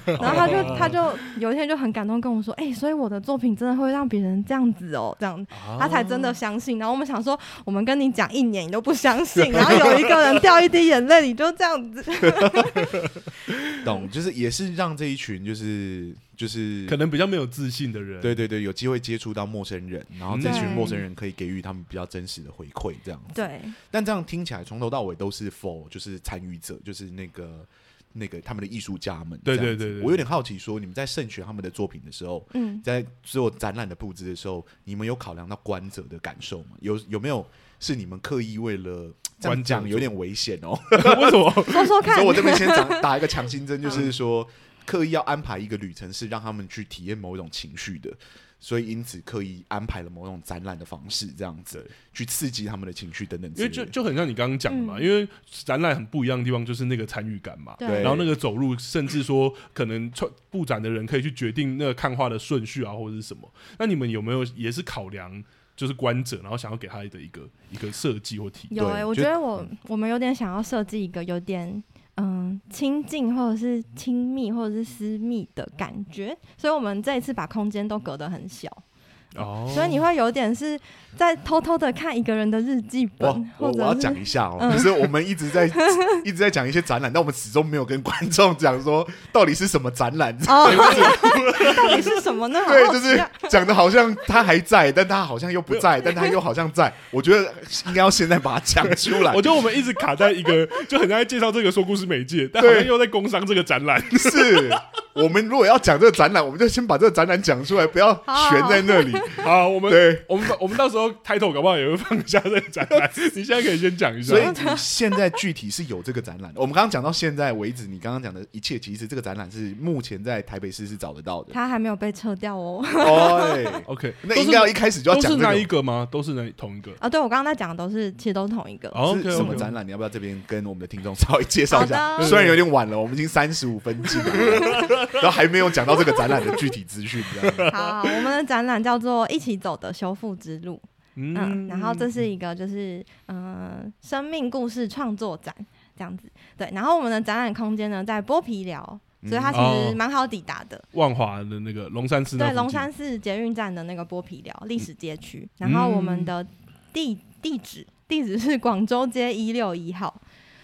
*laughs* 然后他就他就有一天就很感动跟我说，哎、欸，所以我的作品真的会让别人这样子哦，这样他才真的相信。然后我们想说，我们跟你讲一年你都不相信，*laughs* 然后有一个人掉一滴眼泪，你就这样子。*laughs* 懂，就是也是让这一群就是。就是可能比较没有自信的人，对对对，有机会接触到陌生人，然后这群陌生人可以给予他们比较真实的回馈，这样子。对。但这样听起来，从头到尾都是 for 就是参与者，就是那个那个他们的艺术家们。对对对对。我有点好奇，说你们在慎选他们的作品的时候，嗯，在做展览的布置的时候，你们有考量到观者的感受吗？有有没有是你们刻意为了这样讲有点危险哦？*laughs* 为什么？说说看。所以我这边先打打一个强心针，就 *laughs* 是说。刻意要安排一个旅程，是让他们去体验某一种情绪的。所以因此刻意安排了某种展览的方式，这样子去刺激他们的情绪等等。因为就就很像你刚刚讲的嘛，嗯、因为展览很不一样的地方就是那个参与感嘛。对。然后那个走路，甚至说可能布展的人可以去决定那个看画的顺序啊，或者是什么。那你们有没有也是考量就是观者，然后想要给他的一个一个设计或体验？有哎、欸，我觉得我、嗯、我们有点想要设计一个有点。嗯，亲近或者是亲密或者是私密的感觉，所以我们这一次把空间都隔得很小。哦，所以你会有点是在偷偷的看一个人的日记本。我我要讲一下哦，就、嗯、是我们一直在 *laughs* 一直在讲一些展览，但我们始终没有跟观众讲说到底是什么展览。哦，*laughs* 到底是什么呢？*laughs* 对，就是讲的好像他还在，但他好像又不在，但他又好像在。我觉得应该要现在把它讲出来。我觉得我们一直卡在一个就很像在介绍这个说故事媒介，但好像又在工商这个展览。是 *laughs* 我们如果要讲这个展览，我们就先把这个展览讲出来，不要悬在那里。好，我们对，我们我们到时候 title 搞不好也会放下这个展览。*laughs* 你现在可以先讲一下。所以你现在具体是有这个展览。我们刚刚讲到现在为止，你刚刚讲的一切，其实这个展览是目前在台北市是找得到的。它还没有被撤掉哦。哦，*laughs* OK，那应该要一开始就要讲是哪一个吗？都是那同一个啊？对，我刚刚在讲的都是，其实都是同一个。是什么展览？你要不要这边跟我们的听众稍微介绍一下？虽然有点晚了，我们已经三十五分进了，然后还没有讲到这个展览的具体资讯。*laughs* 好，我们的展览叫做“一起走的修复之路”，嗯，然后这是一个就是嗯、呃、生命故事创作展这样子，对，然后我们的展览空间呢在剥皮寮，所以它其实蛮好抵达的。万华的那个龙山寺，对，龙山寺捷运站的那个剥皮寮历史街区，然后我们的地地址地址是广州街一六一号。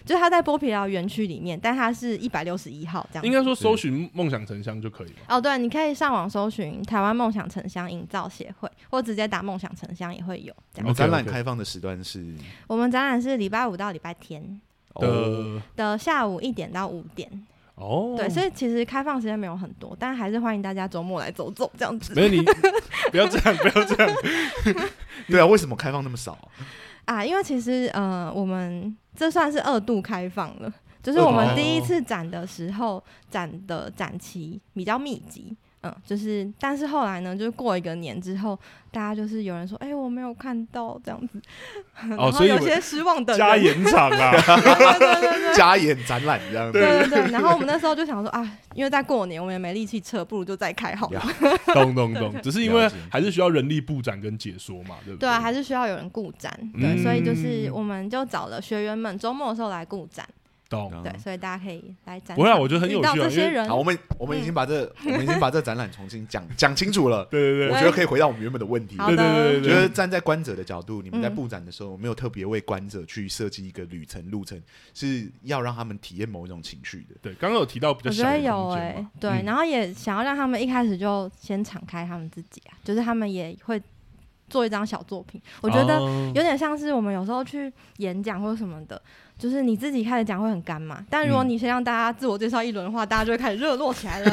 就是他在剥皮寮园区里面，但他是一百六十一号这样。应该说搜寻梦想城乡就可以了。哦，对，你可以上网搜寻台湾梦想城乡营造协会，或直接打梦想城乡也会有。这样。哦，展览开放的时段是？我们展览是礼拜五到礼拜天的的下午一点到五点。哦，对，所以其实开放时间没有很多，但还是欢迎大家周末来走走这样子。没有你，不要这样，不要这样。*laughs* 对啊，为什么开放那么少？啊，因为其实呃，我们这算是二度开放了，就是我们第一次展的时候展的展期比较密集。嗯，就是，但是后来呢，就是过一个年之后，大家就是有人说，哎、欸，我没有看到这样子，*laughs* 哦，所以有些失望的加演场啊 *laughs* *laughs* 加演展览这样子，对对对。然后我们那时候就想说啊，因为在过年，我们也没力气撤，不如就再开好了。懂懂懂，只是因为还是需要人力布展跟解说嘛，对不对？对啊，还是需要有人顾展，对、嗯，所以就是我们就找了学员们周末的时候来顾展。对，所以大家可以来展。不会啊，我觉得很有趣。这些人，好，我们我们已经把这、嗯、我们已经把这展览重新讲 *laughs* 讲清楚了。对对对，我觉得可以回到我们原本的问题。对对对，觉得站在观者的角度，你们在布展的时候，没有特别为观者去设计一个旅程路程，是要让他们体验某一种情绪的。对，刚刚有提到比较小的空间嘛，我觉得有哎、欸，对、嗯，然后也想要让他们一开始就先敞开他们自己啊，就是他们也会做一张小作品。我觉得有点像是我们有时候去演讲或者什么的。就是你自己开始讲会很干嘛，但如果你先让大家自我介绍一轮的话，嗯，大家就会开始热络起来了。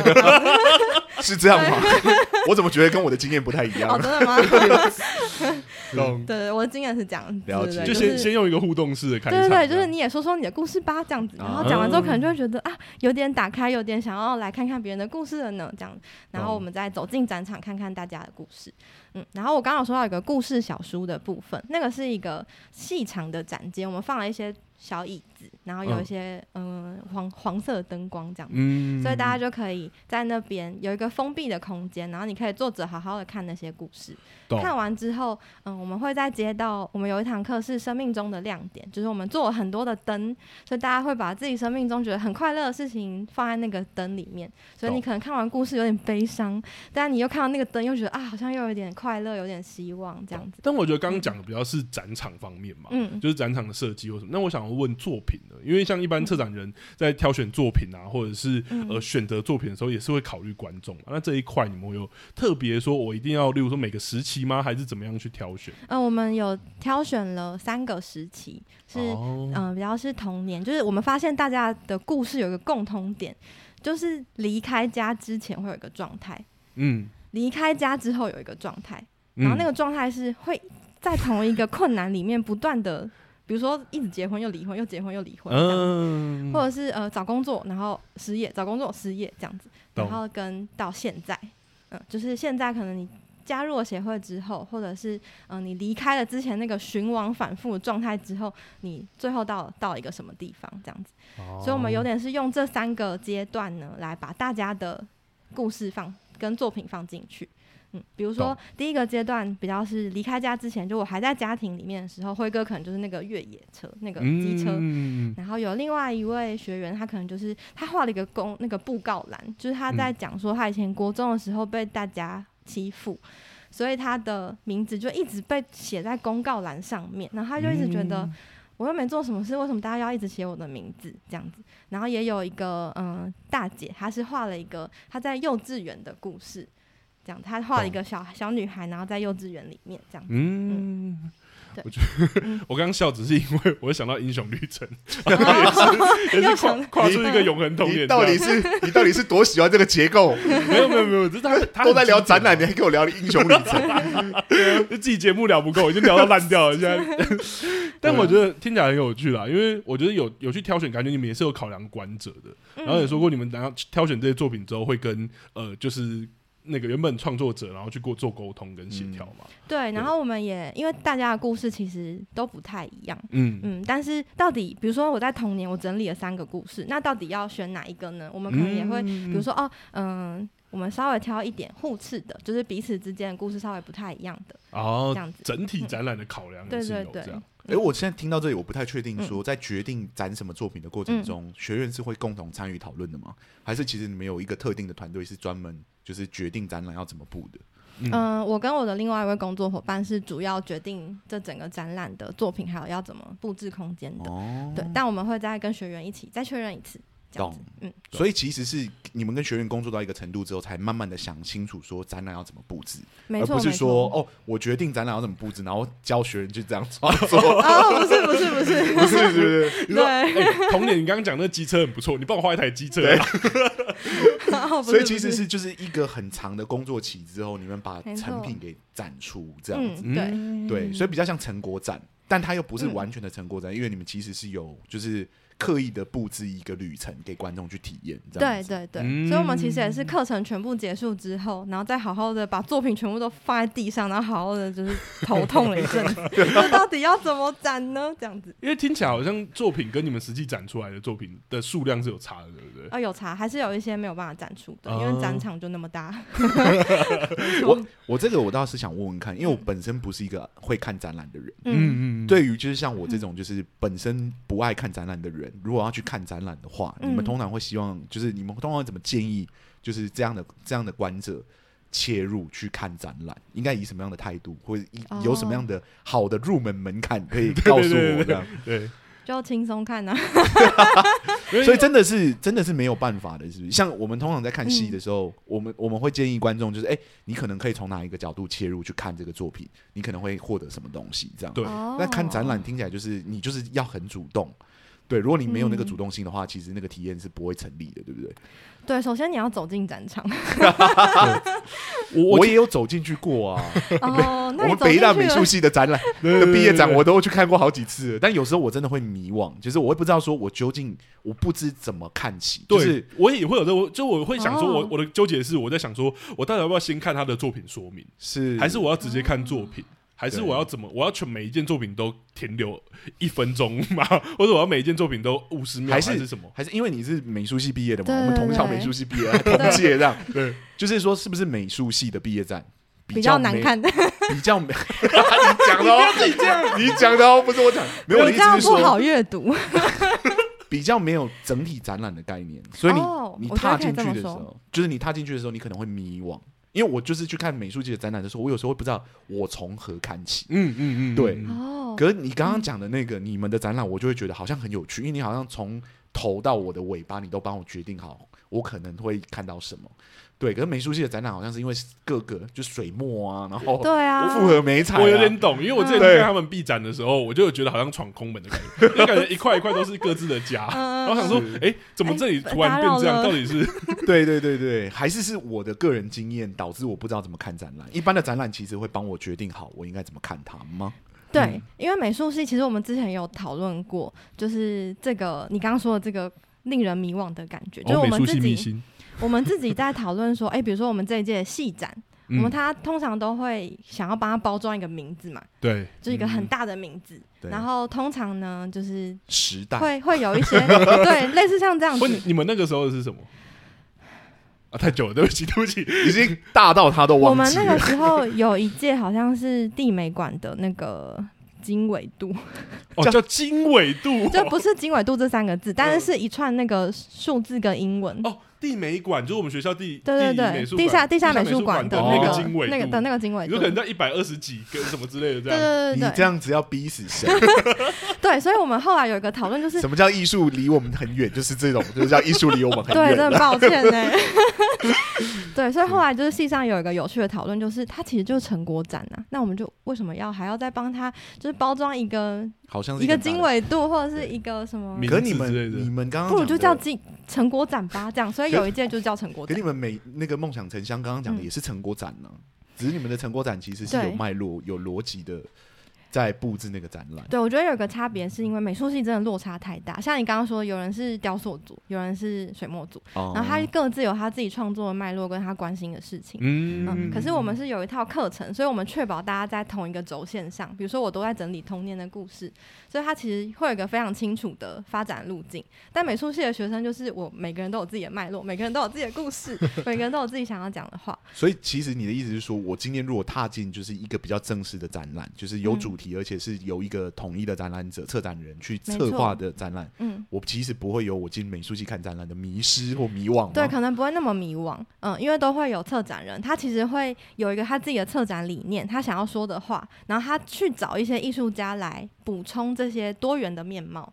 *laughs* 是这样吗？*laughs* 我怎么觉得跟我的经验不太一样？哦，真的吗？*laughs* 对，对，我的经验是这样子，了解，就先先用一个互动式的开场。对对对，就是你也说说你的故事吧，这样子，然后讲完之后可能就会觉得啊，有点打开，有点想要来看看别人的故事了呢，这样。然后我们再走进展场看看大家的故事。然后我刚刚说到一个故事小书的部分，那个是一个细长的展间，我们放了一些。小椅子，然后有一些嗯、呃、黄黄色的灯光这样子，嗯，所以大家就可以在那边有一个封闭的空间，然后你可以坐着好好的看那些故事。看完之后，嗯，我们会再接到我们有一堂课是生命中的亮点，就是我们做了很多的灯，所以大家会把自己生命中觉得很快乐的事情放在那个灯里面。所以你可能看完故事有点悲伤，但你又看到那个灯，又觉得啊，好像又有点快乐，有点希望这样子。但我觉得刚刚讲的比较是展场方面嘛，嗯，就是展场的设计或什么。那我想要问作品的，因为像一般策展人在挑选作品啊，或者是呃选择作品的时候，也是会考虑观众。那这一块你们有特别说，我一定要，例如说每个时期吗？还是怎么样去挑选？呃，我们有挑选了三个时期，是嗯、比较是童年，就是我们发现大家的故事有一个共通点，就是离开家之前会有一个状态，嗯，离开家之后有一个状态，然后那个状态是会在同一个困难里面不断的，比如说一直结婚又离婚，又结婚又离婚，嗯，或者是呃找工作然后失业，找工作失业这样子，然后跟到现在，嗯、呃，就是现在可能你。加入了协会之后，或者是嗯、呃，你离开了之前那个循环反复的状态之后，你最后到到一个什么地方这样子。哦、所以，我们有点是用这三个阶段呢，来把大家的故事放跟作品放进去。嗯，比如说第一个阶段比较是离开家之前，就我还在家庭里面的时候，辉哥可能就是那个越野车那个机车，嗯、然后有另外一位学员，他可能就是他画了一个公那个布告栏，就是他在讲说他以前国中的时候被大家欺负，嗯、所以他的名字就一直被写在公告栏上面，然后他就一直觉得我又没做什么事，为什么大家要一直写我的名字这样子？然后也有一个嗯、呃、大姐，她是画了一个她在幼稚园的故事。这样，他画了一个小小女孩，然后在幼稚园里面这样。嗯，嗯对，我觉得、嗯、*laughs* 我刚刚笑只是因为我想到英雄旅程，*laughs* *laughs* 也是也是跨跨出一个永恒童年。到底是你到底是多喜欢这个结构？没有没有没有，就是他他都在聊展览，你还跟我聊英雄旅程？就自己节目聊不够，已经聊到烂掉了。现在，但我觉得听起来很有趣啦，因为我觉得有有去挑选，感觉你们也是有考量观者的。然后也说过，你们等下挑选这些作品之后，会跟呃就是。那个原本创作者，然后去过做沟通跟协调嘛。对，然后我们也因为大家的故事其实都不太一样，嗯嗯，但是到底，比如说我在童年我整理了三个故事，那到底要选哪一个呢？我们可能也会，比如说哦，嗯，我们稍微挑一点互斥的，就是彼此之间的故事稍微不太一样的，哦，这样子。整体展览的考量也是有这样。哎，我现在听到这里，我不太确定说，在决定展什么作品的过程中，学院是会共同参与讨论的吗？还是其实你们有一个特定的团队是专门？就是决定展览要怎么布的。嗯、呃，我跟我的另外一位工作伙伴是主要决定这整个展览的作品，还有要怎么布置空间的。哦、对，但我们会再跟学员一起再确认一次。懂，嗯，所以其实是你们跟学员工作到一个程度之后，才慢慢的想清楚说展览要怎么布置，而不是说哦，我决定展览要怎么布置，然后教学员就这样创作。*laughs* 哦，不是不是不是不是，不是？*laughs* *laughs* 对，欸、童年你刚刚讲那机车很不错，你帮我画一台机车。所以其实是就是一个很长的工作期之后，你们把成品给展出这样子，嗯、对对，所以比较像成果展，但它又不是完全的成果展，嗯、因为你们其实是有就是。刻意的布置一个旅程给观众去体验，对对对，嗯、所以我们其实也是课程全部结束之后，然后再好好的把作品全部都放在地上，然后好好的就是头痛了一阵，*laughs* 这到底要怎么展呢？这样子，因为听起来好像作品跟你们实际展出来的作品的数量是有差的，对不对？啊、呃，有差，还是有一些没有办法展出的，因为展场就那么大。*laughs* 我 *laughs* 我这个我倒是想问问看，因为我本身不是一个会看展览的人，嗯嗯，对于就是像我这种就是本身不爱看展览的人。如果要去看展览的话，嗯、你们通常会希望，就是你们通常怎么建议，就是这样的这样的观者切入去看展览，应该以什么样的态度，或者有什么样的好的入门门槛，*laughs* 可以告诉我这样？对。*laughs* 就轻松看呐，*laughs* 所以真的是真的是没有办法的，是不是？像我们通常在看戏的时候，嗯、我们我们会建议观众，就是哎、欸，你可能可以从哪一个角度切入去看这个作品，你可能会获得什么东西，这样。对。那看展览听起来就是你就是要很主动。对，如果你没有那个主动性的话，嗯、其实那个体验是不会成立的，对不对？对，首先你要走进展场。我我也有走进去过啊。*laughs* 哦，我们北艺大美术系的展览的毕业展，我都去看过好几次。但有时候我真的会迷惘，就是我会不知道说，我究竟我不知怎么看起。对，就是我也会有这个，就我会想说，我我的纠结是，我在想说，我到底要不要先看他的作品说明，是还是我要直接看作品？哦还是我要怎么？我要全每一件作品都停留一分钟吗？*laughs* 或者我要每一件作品都五十秒？还是什么？还是因为你是美术系毕业的嘛？我们同校美术系毕业，同届这样。对，就是说，是不是美术系的毕业展比较难看？*laughs* 比较美？*laughs* 你讲的哦，你这样，你讲的哦，不是我讲，没有，我的意思是说不好阅读，比较没有整体展览的概念，所以你你踏进去的时候，就是你踏进去的时候，你可能会迷惘。因为我就是去看美术界的展览的时候，我有时候会不知道我从何看起。嗯嗯嗯，对。哦。可是你刚刚讲的那个你们的展览，我就会觉得好像很有趣，因为你好像从头到我的尾巴，你都帮我决定好我可能会看到什么。对，可是美术系的展览好像是因为各个就水墨啊，然后对啊，复合媒材，我有点懂，因为我之前看他们闭展的时候，我就觉得好像闯空门的感觉，就感觉一块一块都是各自的家，然后想说，哎，怎么这里突然变这样？到底是？*laughs* *laughs* 对对对对，还是是我的个人经验导致我不知道怎么看展览。一般的展览其实会帮我决定好我应该怎么看它吗？对，因为美术系其实我们之前有讨论过，就是这个你刚刚说的这个令人迷惘的感觉，就是我们自己。我们自己在讨论说，*laughs* 哎、欸，比如说我们这一届戏展，我们他通常都会想要帮他包装一个名字嘛，对，就一个很大的名字。然后通常呢，就是时代会会有一些 *laughs* 对类似像这样子。你你们那个时候是什么？啊，太久了，对不起，对不起，已经大到他都忘记了。我们那个时候有一届好像是地美馆的那个经纬度，*laughs* 哦，叫经纬度，就不是经纬度这三个字，但是是一串那个数字跟英文。哦。地美馆就是我们学校地对对对地下地下美术馆的那个经纬那个的那个经纬，有可能在一百二十几跟什么之类的这样。对对对，你这样子要逼死谁？*laughs* 对，所以我们后来有一个讨论，就是什么叫艺术离我们很远？就是这种，就是叫艺术离我们很远。对，真的抱歉呢。*laughs* 对，所以后来就是系上有一个有趣的讨论，就是它其实就是成果展啊。那我们就为什么要还要再帮他就是包装一个？好像是一个经纬度，或者是一个什么？可你们你们刚刚不如就叫经成果展吧，这样。所以有一届就叫成果展。给你们每那个梦想成箱刚刚讲的也是成果展呢，只是你们的成果展其实是有脉络、有逻辑的。在布置那个展览，对，我觉得有个差别是因为美术系真的落差太大。像你刚刚说，有人是雕塑组，有人是水墨组，哦、然后他各自有他自己创作的脉络跟他关心的事情。嗯，嗯，可是我们是有一套课程，所以我们确保大家在同一个轴线上。比如说，我都在整理童年的故事，所以他其实会有一个非常清楚的发展路径。但美术系的学生就是我，每个人都有自己的脉络，每个人都有自己的故事，*laughs* 每个人都有自己想要讲的话。所以，其实你的意思是说，我今天如果踏进就是一个比较正式的展览，就是有主题，而且是由。一个统一的展览者、策展人去策划的展览，嗯，我其实不会有我进美术系看展览的迷失或迷惘，对，可能不会那么迷惘，嗯，因为都会有策展人，他其实会有一个他自己的策展理念，他想要说的话，然后他去找一些艺术家来补充这些多元的面貌。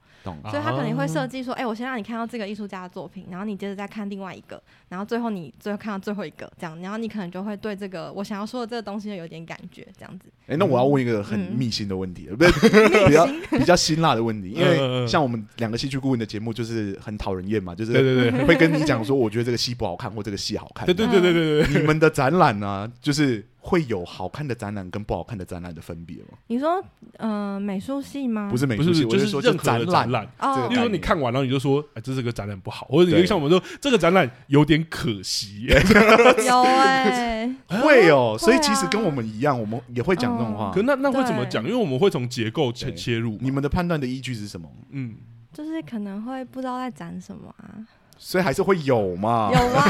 所以他可能会设计说，哎、欸，我先让你看到这个艺术家的作品，然后你接着再看另外一个，然后最后你最后看到最后一个，这样，然后你可能就会对这个我想要说的这个东西有点感觉，这样子。哎、欸，那我要问一个很密心的问题，*laughs* 不是 *laughs* 比较比较辛辣的问题，因为像我们两个戏剧顾问的节目就是很讨人厌嘛，就是对对对，会跟你讲说，我觉得这个戏不好看或这个戏好看，对对对对对对，你们的展览呢，就是。会有好看的展览跟不好看的展览的分别吗？你说，呃，美术系吗？不是美术系，就是说任何的展览。哦，比如说你看完了，你就说，哎，这是个展览不好，或者你就像我们说，这个展览有点可惜。*laughs* 有哎，*laughs* 会哦，所以其实跟我们一样，我们也会讲这种话。可那那会怎么讲？因为我们会从结构切切入。你们的判断的依据是什么？嗯，就是可能会不知道在讲什么啊。所以还是会有嘛？有啊。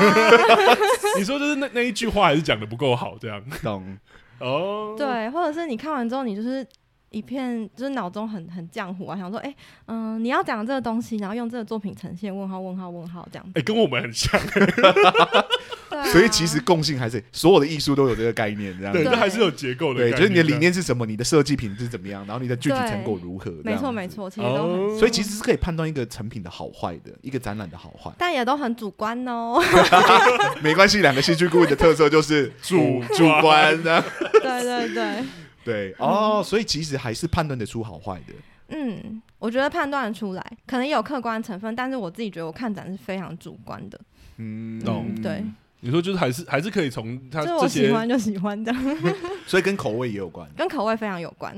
*laughs* 你说就是那那一句话还是讲的不够好，这样懂？哦，对，或者是你看完之后，你就是。一片就是脑中很很浆糊啊，想说，哎、欸，嗯、呃，你要讲这个东西，然后用这个作品呈现，问号问号问号这样子，哎、欸，跟我们很像，*laughs* 啊、所以其实共性还是所有的艺术都有这个概念，这样子，对，这还是有结构的，对，就是你的理念是什么，你的设计品质怎么样，然后你的具体成果如何，没错没错，其实都很、哦，所以其实是可以判断一个成品的好坏的，一个展览的好坏，但也都很主观哦，*laughs* 没关系，两个戏剧顾问的特色就是主主观的，*laughs* 对对对。对哦，所以其实还是判断得出好坏的。嗯，我觉得判断出来，可能有客观成分，但是我自己觉得我看展是非常主观的。嗯，懂、嗯。对，你说就是还是还是可以从他这些，我喜欢就喜欢的，*laughs* 所以跟口味也有关，跟口味非常有关。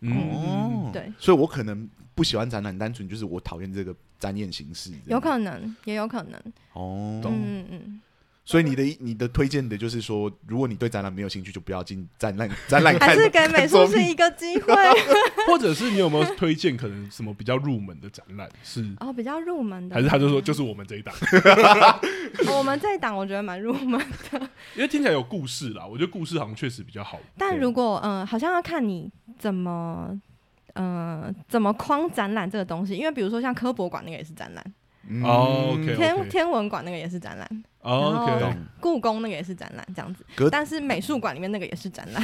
嗯，嗯对，所以我可能不喜欢展览，单纯就是我讨厌这个展演形式。有可能，也有可能。哦，懂。嗯嗯。所以你的 *laughs* 你的推荐的就是说，如果你对展览没有兴趣，就不要进展览 *laughs* 展览。还是给美术是一个机会，*laughs* 或者是你有没有推荐可能什么比较入门的展览？是哦，比较入门的，还是他就说就是我们这一档？我们这一档我觉得蛮入门的，因为听起来有故事啦。我觉得故事好像确实比较好。但如果嗯、呃，好像要看你怎么嗯、呃、怎么框展览这个东西，因为比如说像科博馆那个也是展览。哦、嗯，天天文馆那个也是展览，哦，然后故宫那个也是展览，这样子。但是美术馆里面那个也是展览。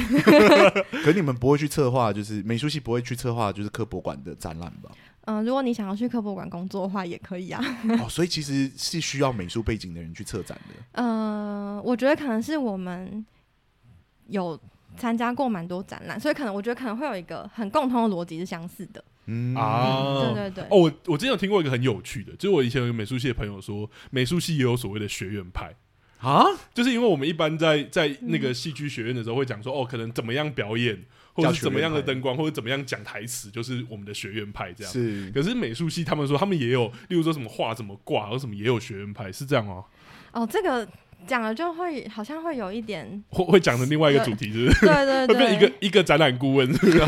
*laughs* 可你们不会去策划，就是美术系不会去策划，就是科博馆的展览吧？嗯，如果你想要去科博馆工作的话，也可以啊。哦，所以其实是需要美术背景的人去策展的。嗯，我觉得可能是我们有参加过蛮多展览，所以可能我觉得可能会有一个很共通的逻辑是相似的。嗯啊，对对对。哦，我我之前有听过一个很有趣的，就是我以前有一个美术系的朋友说，美术系也有所谓的学院派啊，就是因为我们一般在在那个戏剧学院的时候会讲说，哦，可能怎么样表演，或者是怎么样的灯光，或者怎么样讲台词，就是我们的学院派这样。是，可是美术系他们说他们也有，例如说什么画怎么挂，或什么也有学院派，是这样哦。哦，这个讲了就会好像会有一点，会会讲成另外一个主题，是不是？对对对，会变一个一个展览顾问，是不是？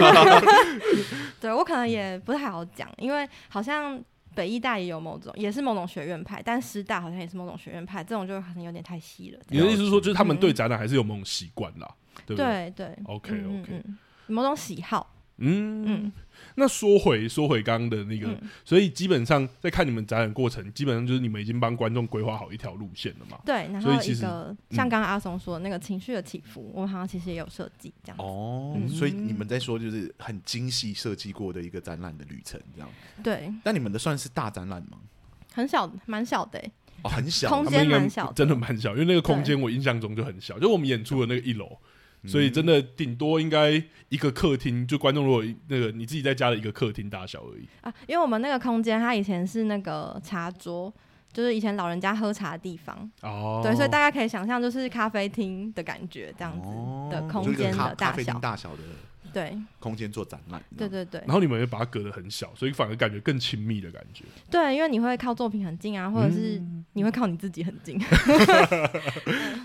对我可能也不太好讲，因为好像北医大也有某种，也是某种学院派，但师大好像也是某种学院派，这种就可能有点太细了。你的意思是说，就是他们对展览还是有某种习惯啦，对不对？对对，OK OK，某种喜好。嗯嗯，那说回说回刚刚的那个，嗯、所以基本上在看你们展览过程，基本上就是你们已经帮观众规划好一条路线了嘛？对，然后一个像刚刚阿松说的那个情绪的起伏，嗯、我们好像其实也有设计这样。哦，嗯、所以你们在说就是很精细设计过的一个展览的旅程这样。对，但你们的算是大展览吗？很小，蛮小的、欸。哦，很小，空间蛮小，真的蛮小，因为那个空间我印象中就很小，就我们演出的那个一楼。所以真的顶多应该一个客厅，就观众如果那个你自己在家的一个客厅大小而已啊。因为我们那个空间，它以前是那个茶桌，就是以前老人家喝茶的地方。哦。对，所以大家可以想象，就是咖啡厅的感觉，这样子的空间的大小。大小的。对。空间做展览。对对对。然后你们也把它隔得很小，所以反而感觉更亲密的感觉。对，因为你会靠作品很近啊，或者是你会靠你自己很近。*laughs* *laughs*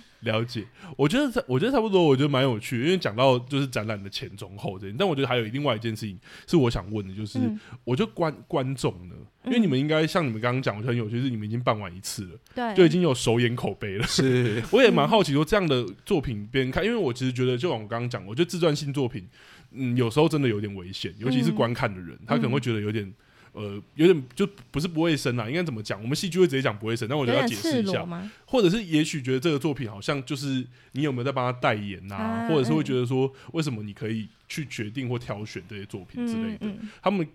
*laughs* 了解，我觉得我觉得差不多，我觉得蛮有趣，因为讲到就是展览的前中后这，但我觉得还有另外一件事情是我想问的，就是、嗯、我觉得观观众呢，因为你们应该像你们刚刚讲，我觉得很有趣，是你们已经办完一次了，对，就已经有首演口碑了。是，*laughs* 我也蛮好奇说这样的作品别人看，因为我其实觉得，就像我刚刚讲，我觉得自传性作品，嗯，有时候真的有点危险，尤其是观看的人，他可能会觉得有点。呃，有点就不是不卫生啦，应该怎么讲？我们戏剧会直接讲不卫生，但我觉得要解释一下，或者是也许觉得这个作品好像就是你有没有在帮他代言呐、啊，啊、或者是会觉得说为什么你可以去决定或挑选这些作品之类的？嗯嗯、他们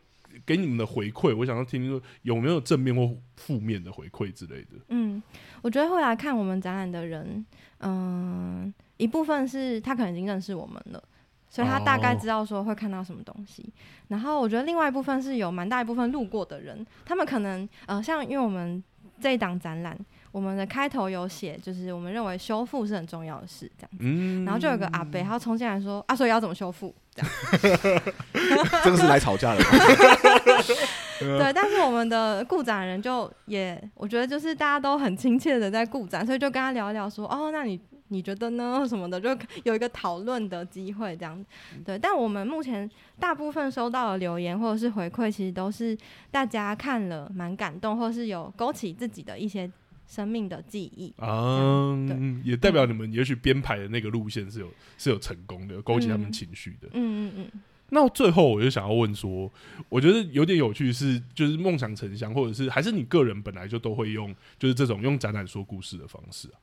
给你们的回馈，我想要听听说有没有正面或负面的回馈之类的。嗯，我觉得会来看我们展览的人，嗯、呃，一部分是他可能已经认识我们了。所以他大概知道说会看到什么东西，哦、然后我觉得另外一部分是有蛮大一部分路过的人，他们可能呃像因为我们这一档展览，我们的开头有写，就是我们认为修复是很重要的事这样子，嗯、然后就有个阿伯他冲进来说啊，所以要怎么修复？这样 *laughs* *laughs* 这个是来吵架的吗？*laughs* 对，但是我们的顾展人就也我觉得就是大家都很亲切的在顾展，所以就跟他聊一聊说哦，那你。你觉得呢？*laughs* 什么的，就有一个讨论的机会，这样对。但我们目前大部分收到的留言或者是回馈，其实都是大家看了蛮感动，或是有勾起自己的一些生命的记忆。嗯，也代表你们也许编排的那个路线是有是有成功的，勾起他们情绪的。嗯嗯嗯。那最后我就想要问说，我觉得有点有趣是，就是梦想成乡，或者是还是你个人本来就都会用，就是这种用展览说故事的方式啊。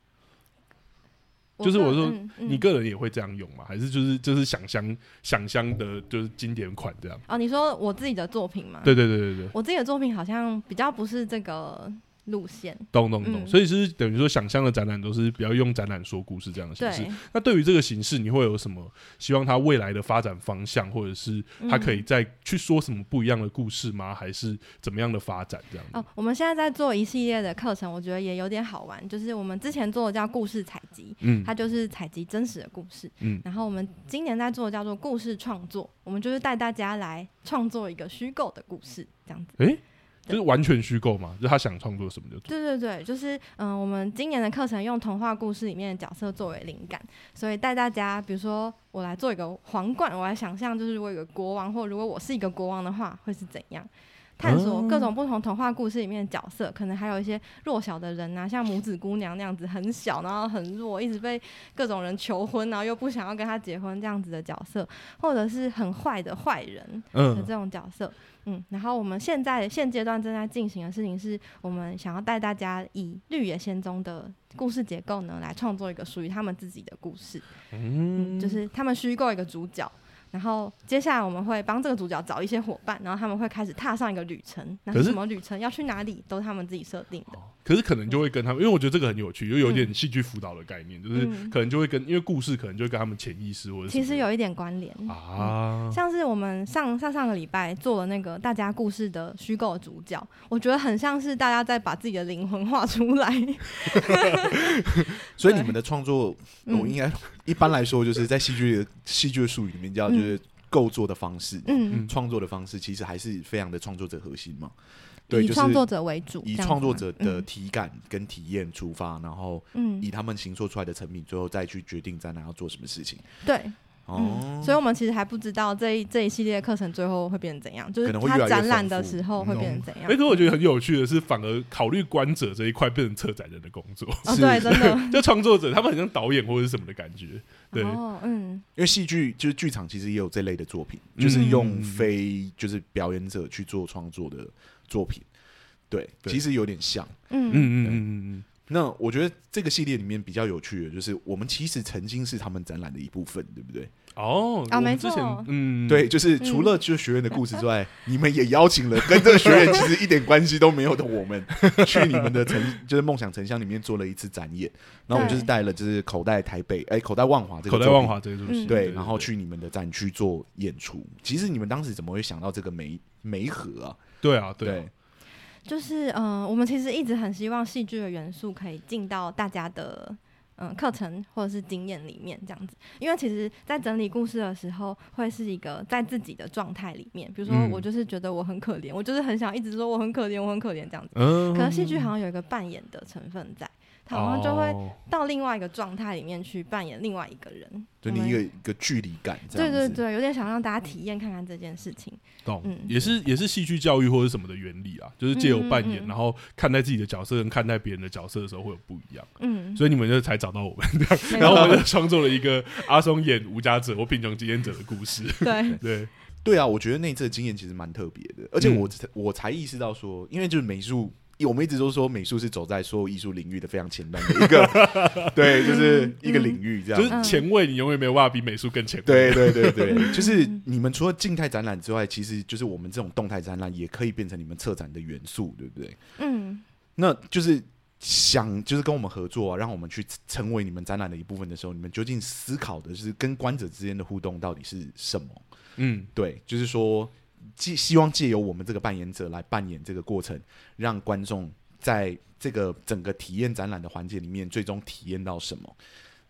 就是我说，你个人也会这样用吗？还是就是就是想象想象的，就是经典款这样？哦，你说我自己的作品吗？对对对对对，我自己的作品好像比较不是这个。路线，懂懂懂，所以是等于说，想象的展览都是比较用展览说故事这样的形式。对那对于这个形式，你会有什么希望它未来的发展方向，或者是它可以再去说什么不一样的故事吗？还是怎么样的发展这样？哦，我们现在在做一系列的课程，我觉得也有点好玩。就是我们之前做的叫故事采集，嗯，它就是采集真实的故事，嗯，然后我们今年在做的叫做故事创作，我们就是带大家来创作一个虚构的故事，这样子。欸就是完全虚构嘛，就是他想创作什么就做。对对对，就是嗯、呃，我们今年的课程用童话故事里面的角色作为灵感，所以带大家，比如说我来做一个皇冠，我来想象，就是如果有个国王，或如果我是一个国王的话，会是怎样？探索各种不同童话故事里面的角色，可能还有一些弱小的人啊，像拇指姑娘那样子很小，然后很弱，一直被各种人求婚，然后又不想要跟他结婚这样子的角色，或者是很坏的坏人的这种角色。嗯，然后我们现在现阶段正在进行的事情是，我们想要带大家以绿野仙踪的故事结构呢，来创作一个属于他们自己的故事。嗯，就是他们虚构一个主角。然后接下来我们会帮这个主角找一些伙伴，然后他们会开始踏上一个旅程。那是什么旅程？要去哪里？都是他们自己设定的。可是可能就会跟他们，因为我觉得这个很有趣，又有点戏剧辅导的概念，就是可能就会跟，因为故事可能就会跟他们潜意识或者其实有一点关联啊。像是我们上上上个礼拜做了那个大家故事的虚构主角，我觉得很像是大家在把自己的灵魂画出来。*laughs* 所以你们的创作，*laughs* 我应该一般来说就是在戏剧戏剧的术语里面叫。就是构作的方式，嗯，创作的方式其实还是非常的创作者核心嘛。对，以创作者为主，以创作者的体感跟体验出发，然后以他们形塑出来的成品，最后再去决定在那要做什么事情。对。哦，所以我们其实还不知道这一这一系列课程最后会变成怎样，就是它展览的时候会变成怎样。哎，可我觉得很有趣的是，反而考虑观者这一块变成策展人的工作。哦，对，*laughs* 真的，就创作者他们很像导演或者是什么的感觉。对，嗯，因为戏剧就是剧场，其实也有这类的作品，就是用非就是表演者去做创作的作品。对，其实有点像。嗯嗯嗯嗯嗯。那我觉得这个系列里面比较有趣的，就是我们其实曾经是他们展览的一部分，对不对？哦，啊，没错，嗯，对，就是除了就学院的故事之外，你们也邀请了跟这个学院其实一点关系都没有的我们，*laughs* 去你们的城，就是梦想城乡里面做了一次展演。然后我们就是带了就是口袋台北，哎，口袋万华这个，口袋万华这个东西，对，然后去你们的展区做演出。其实你们当时怎么会想到这个媒媒合啊？对啊，对。就是嗯、呃，我们其实一直很希望戏剧的元素可以进到大家的嗯课程或者是经验里面这样子，因为其实，在整理故事的时候，会是一个在自己的状态里面。比如说，我就是觉得我很可怜，我就是很想一直说我很可怜，我很可怜这样子。嗯，可能戏剧好像有一个扮演的成分在。好像就会到另外一个状态里面去扮演另外一个人，就你一个一个距离感这样，对对对，有点想让大家体验看看这件事情。懂，也是也是戏剧教育或者什么的原理啊，就是借由扮演，然后看待自己的角色跟看待别人的角色的时候会有不一样。嗯，所以你们就才找到我们，然后我们就创作了一个阿松演无家者或贫穷经验者的故事。*laughs* 对对对啊，我觉得那次的经验其实蛮特别的，而且我我才意识到说，因为就是美术。我们一直都说美术是走在所有艺术领域的非常前端的一个，*laughs* 对，就是一个领域这样，就是前卫，你永远没有办法比美术更前卫。对对对对，*laughs* 就是你们除了静态展览之外，其实就是我们这种动态展览也可以变成你们策展的元素，对不对？嗯，那就是想就是跟我们合作啊，让我们去成为你们展览的一部分的时候，你们究竟思考的是跟观者之间的互动到底是什么？嗯，对，就是说。既希望借由我们这个扮演者来扮演这个过程，让观众在这个整个体验展览的环节里面，最终体验到什么？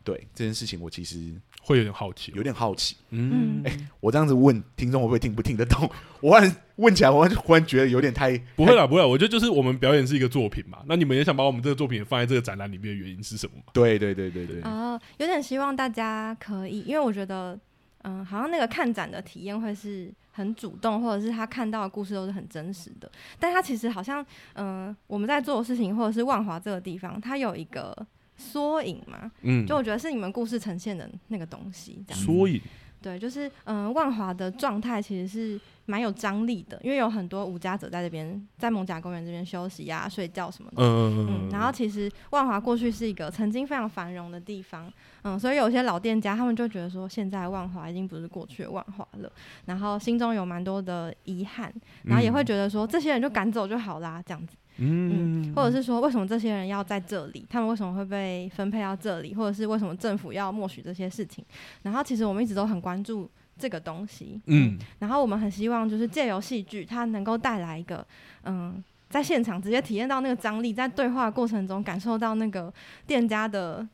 对这件事情，我其实会有点好奇，有点好奇。嗯，哎、欸，我这样子问听众会不会听不听得懂？我忽然问起来，我忽然觉得有点太不会啦，不会啦。我觉得就是我们表演是一个作品嘛，那你们也想把我们这个作品放在这个展览里面的原因是什么？对对对对对。哦，有点希望大家可以，因为我觉得，嗯，好像那个看展的体验会是。很主动，或者是他看到的故事都是很真实的，但他其实好像，嗯、呃，我们在做的事情，或者是万华这个地方，它有一个缩影嘛，嗯，就我觉得是你们故事呈现的那个东西，这样缩影。对，就是嗯、呃，万华的状态其实是蛮有张力的，因为有很多无家者在这边，在蒙贾公园这边休息呀、啊、睡觉什么的。嗯嗯嗯，嗯。然后其实万华过去是一个曾经非常繁荣的地方，嗯，所以有些老店家他们就觉得说，现在万华已经不是过去的万华了，然后心中有蛮多的遗憾，然后也会觉得说，这些人就赶走就好啦，这样子。嗯，或者是说，为什么这些人要在这里？他们为什么会被分配到这里？或者是为什么政府要默许这些事情？然后，其实我们一直都很关注这个东西。嗯，然后我们很希望就是借由戏剧，它能够带来一个嗯，在现场直接体验到那个张力，在对话过程中感受到那个店家的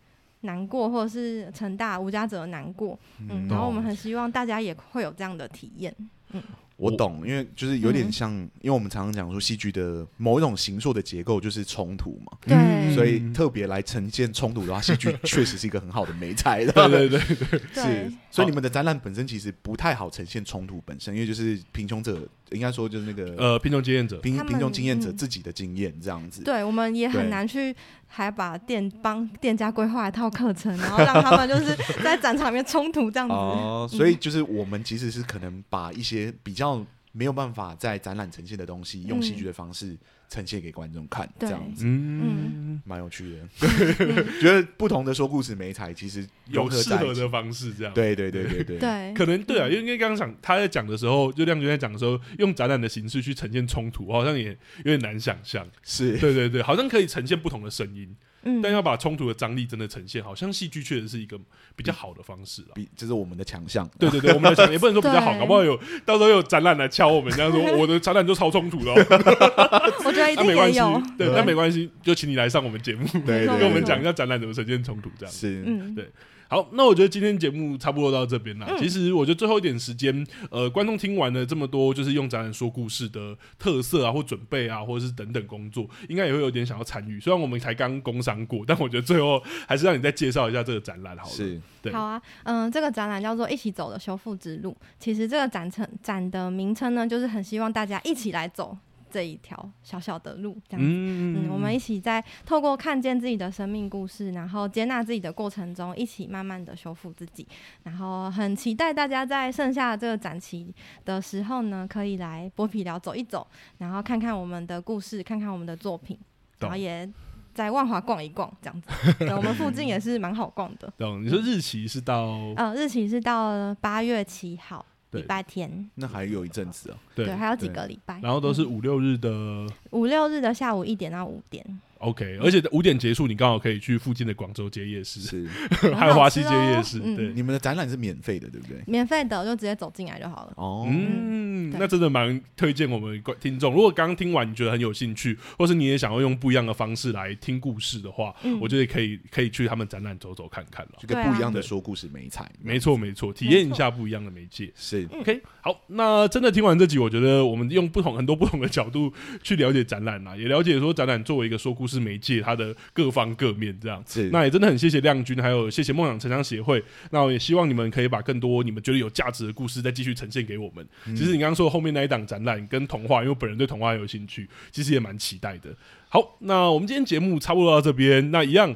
难过，或者是陈大吴家泽的难过。嗯，然后我们很希望大家也会有这样的体验。嗯。我懂，因为就是有点像，嗯、因为我们常常讲说戏剧的某一种形塑的结构就是冲突嘛，对，所以特别来呈现冲突的话，戏剧 *laughs* 确实是一个很好的媒材 *laughs* 的，对对对对，*laughs* 是，所以你们的展览本身其实不太好呈现冲突本身，因为就是贫穷者。应该说就是那个呃贫穷经验者，贫贫穷经验者自己的经验这样子。对，我们也很难去还把店帮店家规划一套课程，然后让他们就是在展场里面冲突这样子。*laughs* 哦，所以就是我们其实是可能把一些比较没有办法在展览呈现的东西，用戏剧的方式。呈现给观众看，这样子，嗯，蛮有趣的。*laughs* *laughs* 觉得不同的说故事媒材其实有适合的方式，这样，对对对对对，对，*laughs* 可能对啊，因为刚刚讲他在讲的时候，就亮君在讲的时候，用展览的形式去呈现冲突，好像也有点难想象。是，对对对，好像可以呈现不同的声音。但要把冲突的张力真的呈现，好像戏剧确实是一个比较好的方式了。比这是我们的强项。对对对，我们的强项也 *laughs* 不能说比较好，搞不好有到时候有展览来敲我们，这样说 *laughs* 我的展览就超冲突了。*laughs* 我觉得一定也有。对，那没关系，就请你来上我们节目，对，跟我们讲一下展览怎么呈现冲突这样。是，嗯，对。好，那我觉得今天节目差不多到这边了。嗯、其实我觉得最后一点时间，呃，观众听完了这么多，就是用展览说故事的特色啊，或准备啊，或者是等等工作，应该也会有点想要参与。虽然我们才刚工商过，但我觉得最后还是让你再介绍一下这个展览，好了。是，对，好啊，嗯、呃，这个展览叫做《一起走的修复之路》。其实这个展称展的名称呢，就是很希望大家一起来走。这一条小小的路，这样子，嗯，嗯，我们一起在透过看见自己的生命故事，然后接纳自己的过程中，一起慢慢的修复自己。然后很期待大家在剩下的这个展期的时候呢，可以来剥皮寮走一走，然后看看我们的故事，看看我们的作品，然后也在万华逛一逛，这样子。*laughs* 我们附近也是蛮好逛的。懂？你说日期是到？呃，日期是到八月七号。礼拜天，那还有一阵子哦。对，还有几个礼拜。然后都是五六日的，五六日的下午一点到五点。OK，而且五点结束，你刚好可以去附近的广州街夜市，是，*laughs* 还有华西街夜市。对，你们的展览是免费的，对不对？免费的，就直接走进来就好了。哦，嗯，那真的蛮推荐我们听众。如果刚听完你觉得很有兴趣，或是你也想要用不一样的方式来听故事的话，我觉得可以可以去他们展览走走看看了，一个不一样的说故事媒材。没错没错，体验一下不一样的媒介。是 OK，好，那真的听完这集，我觉得我们用不同很多不同的角度去了解展览啦，也了解说展览作为一个说故事媒介，它的各方各面这样子，那也真的很谢谢亮君，还有谢谢梦想城乡协会。那我也希望你们可以把更多你们觉得有价值的故事再继续呈现给我们。嗯、其实你刚刚说的后面那一档展览跟童话，因为我本人对童话有兴趣，其实也蛮期待的。好，那我们今天节目差不多到这边，那一样。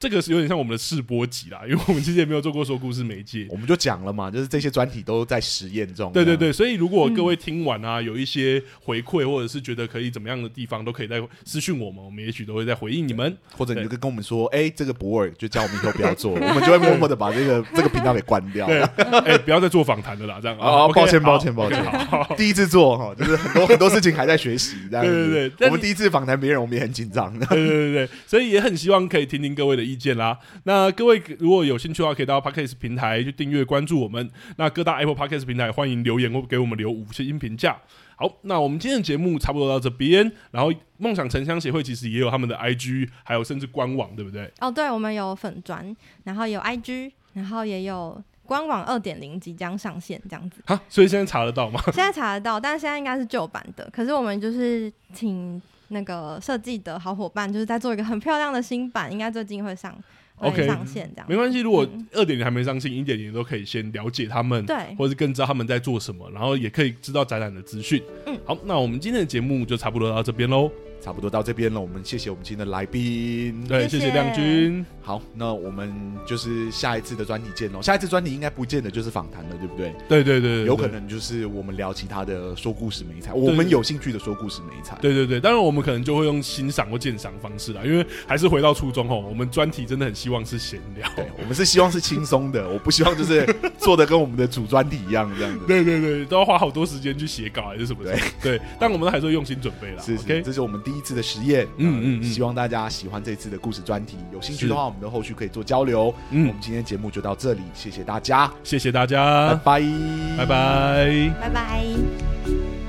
这个是有点像我们的试播集啦，*laughs* 因为我们其实也没有做过说故事媒介，我们就讲了嘛，就是这些专题都在实验中。对对对，所以如果各位听完啊，有一些回馈或者是觉得可以怎么样的地方，都可以在私讯我们，我们也许都会再回应你们，或者你就跟跟我们说，哎，这个博尔就叫我们以后不要做，*laughs* 我们就会默默的把这个这个频道给关掉。哎，不要再做访谈的啦，这样。啊，抱歉抱歉抱歉，第一次做哈，就是很多 *laughs* 很多事情还在学习，这样对对对，我们第一次访谈别人，我们也很紧张，对对对对，所以也很希望可以听听各位的意见啦。那各位如果有兴趣的话，可以到 Podcast 平台去订阅关注我们。那各大 Apple Podcast 平台欢迎留言或给我们留五星评价。好，那我们今天的节目差不多到这边。然后梦想城乡协会其实也有他们的 IG，还有甚至官网，对不对？哦，对，我们有粉砖，然后有 IG，然后也有官网二点零即将上线这样子。哈，所以现在查得到吗？现在查得到，但是现在应该是旧版的。可是我们就是请那个设计的好伙伴，就是在做一个很漂亮的新版，应该最近会上。OK，上线这样没关系。如果二点零还没上线，一点零都可以先了解他们，对，或者是更知道他们在做什么，然后也可以知道展览的资讯。嗯，好，那我们今天的节目就差不多到这边喽。差不多到这边了，我们谢谢我们今天的来宾，对，谢谢亮君。好，那我们就是下一次的专题见喽。下一次专题应该不见得就是访谈了，对不对？对对对，有可能就是我们聊其他的说故事媒材，我们有兴趣的说故事媒材。对对对，当然我们可能就会用欣赏或鉴赏方式啦，因为还是回到初衷哦，我们专题真的很希望是闲聊，对，我们是希望是轻松的，我不希望就是做的跟我们的主专题一样这样子。对对对，都要花好多时间去写稿还是什么的。对对，但我们还是会用心准备啦。是是，这是我们第一次的实验。嗯嗯，希望大家喜欢这次的故事专题，有兴趣的话，我们的后续可以做交流。嗯，我们今天节目就到这里，谢谢大家，谢谢大家，拜拜，拜拜，拜拜。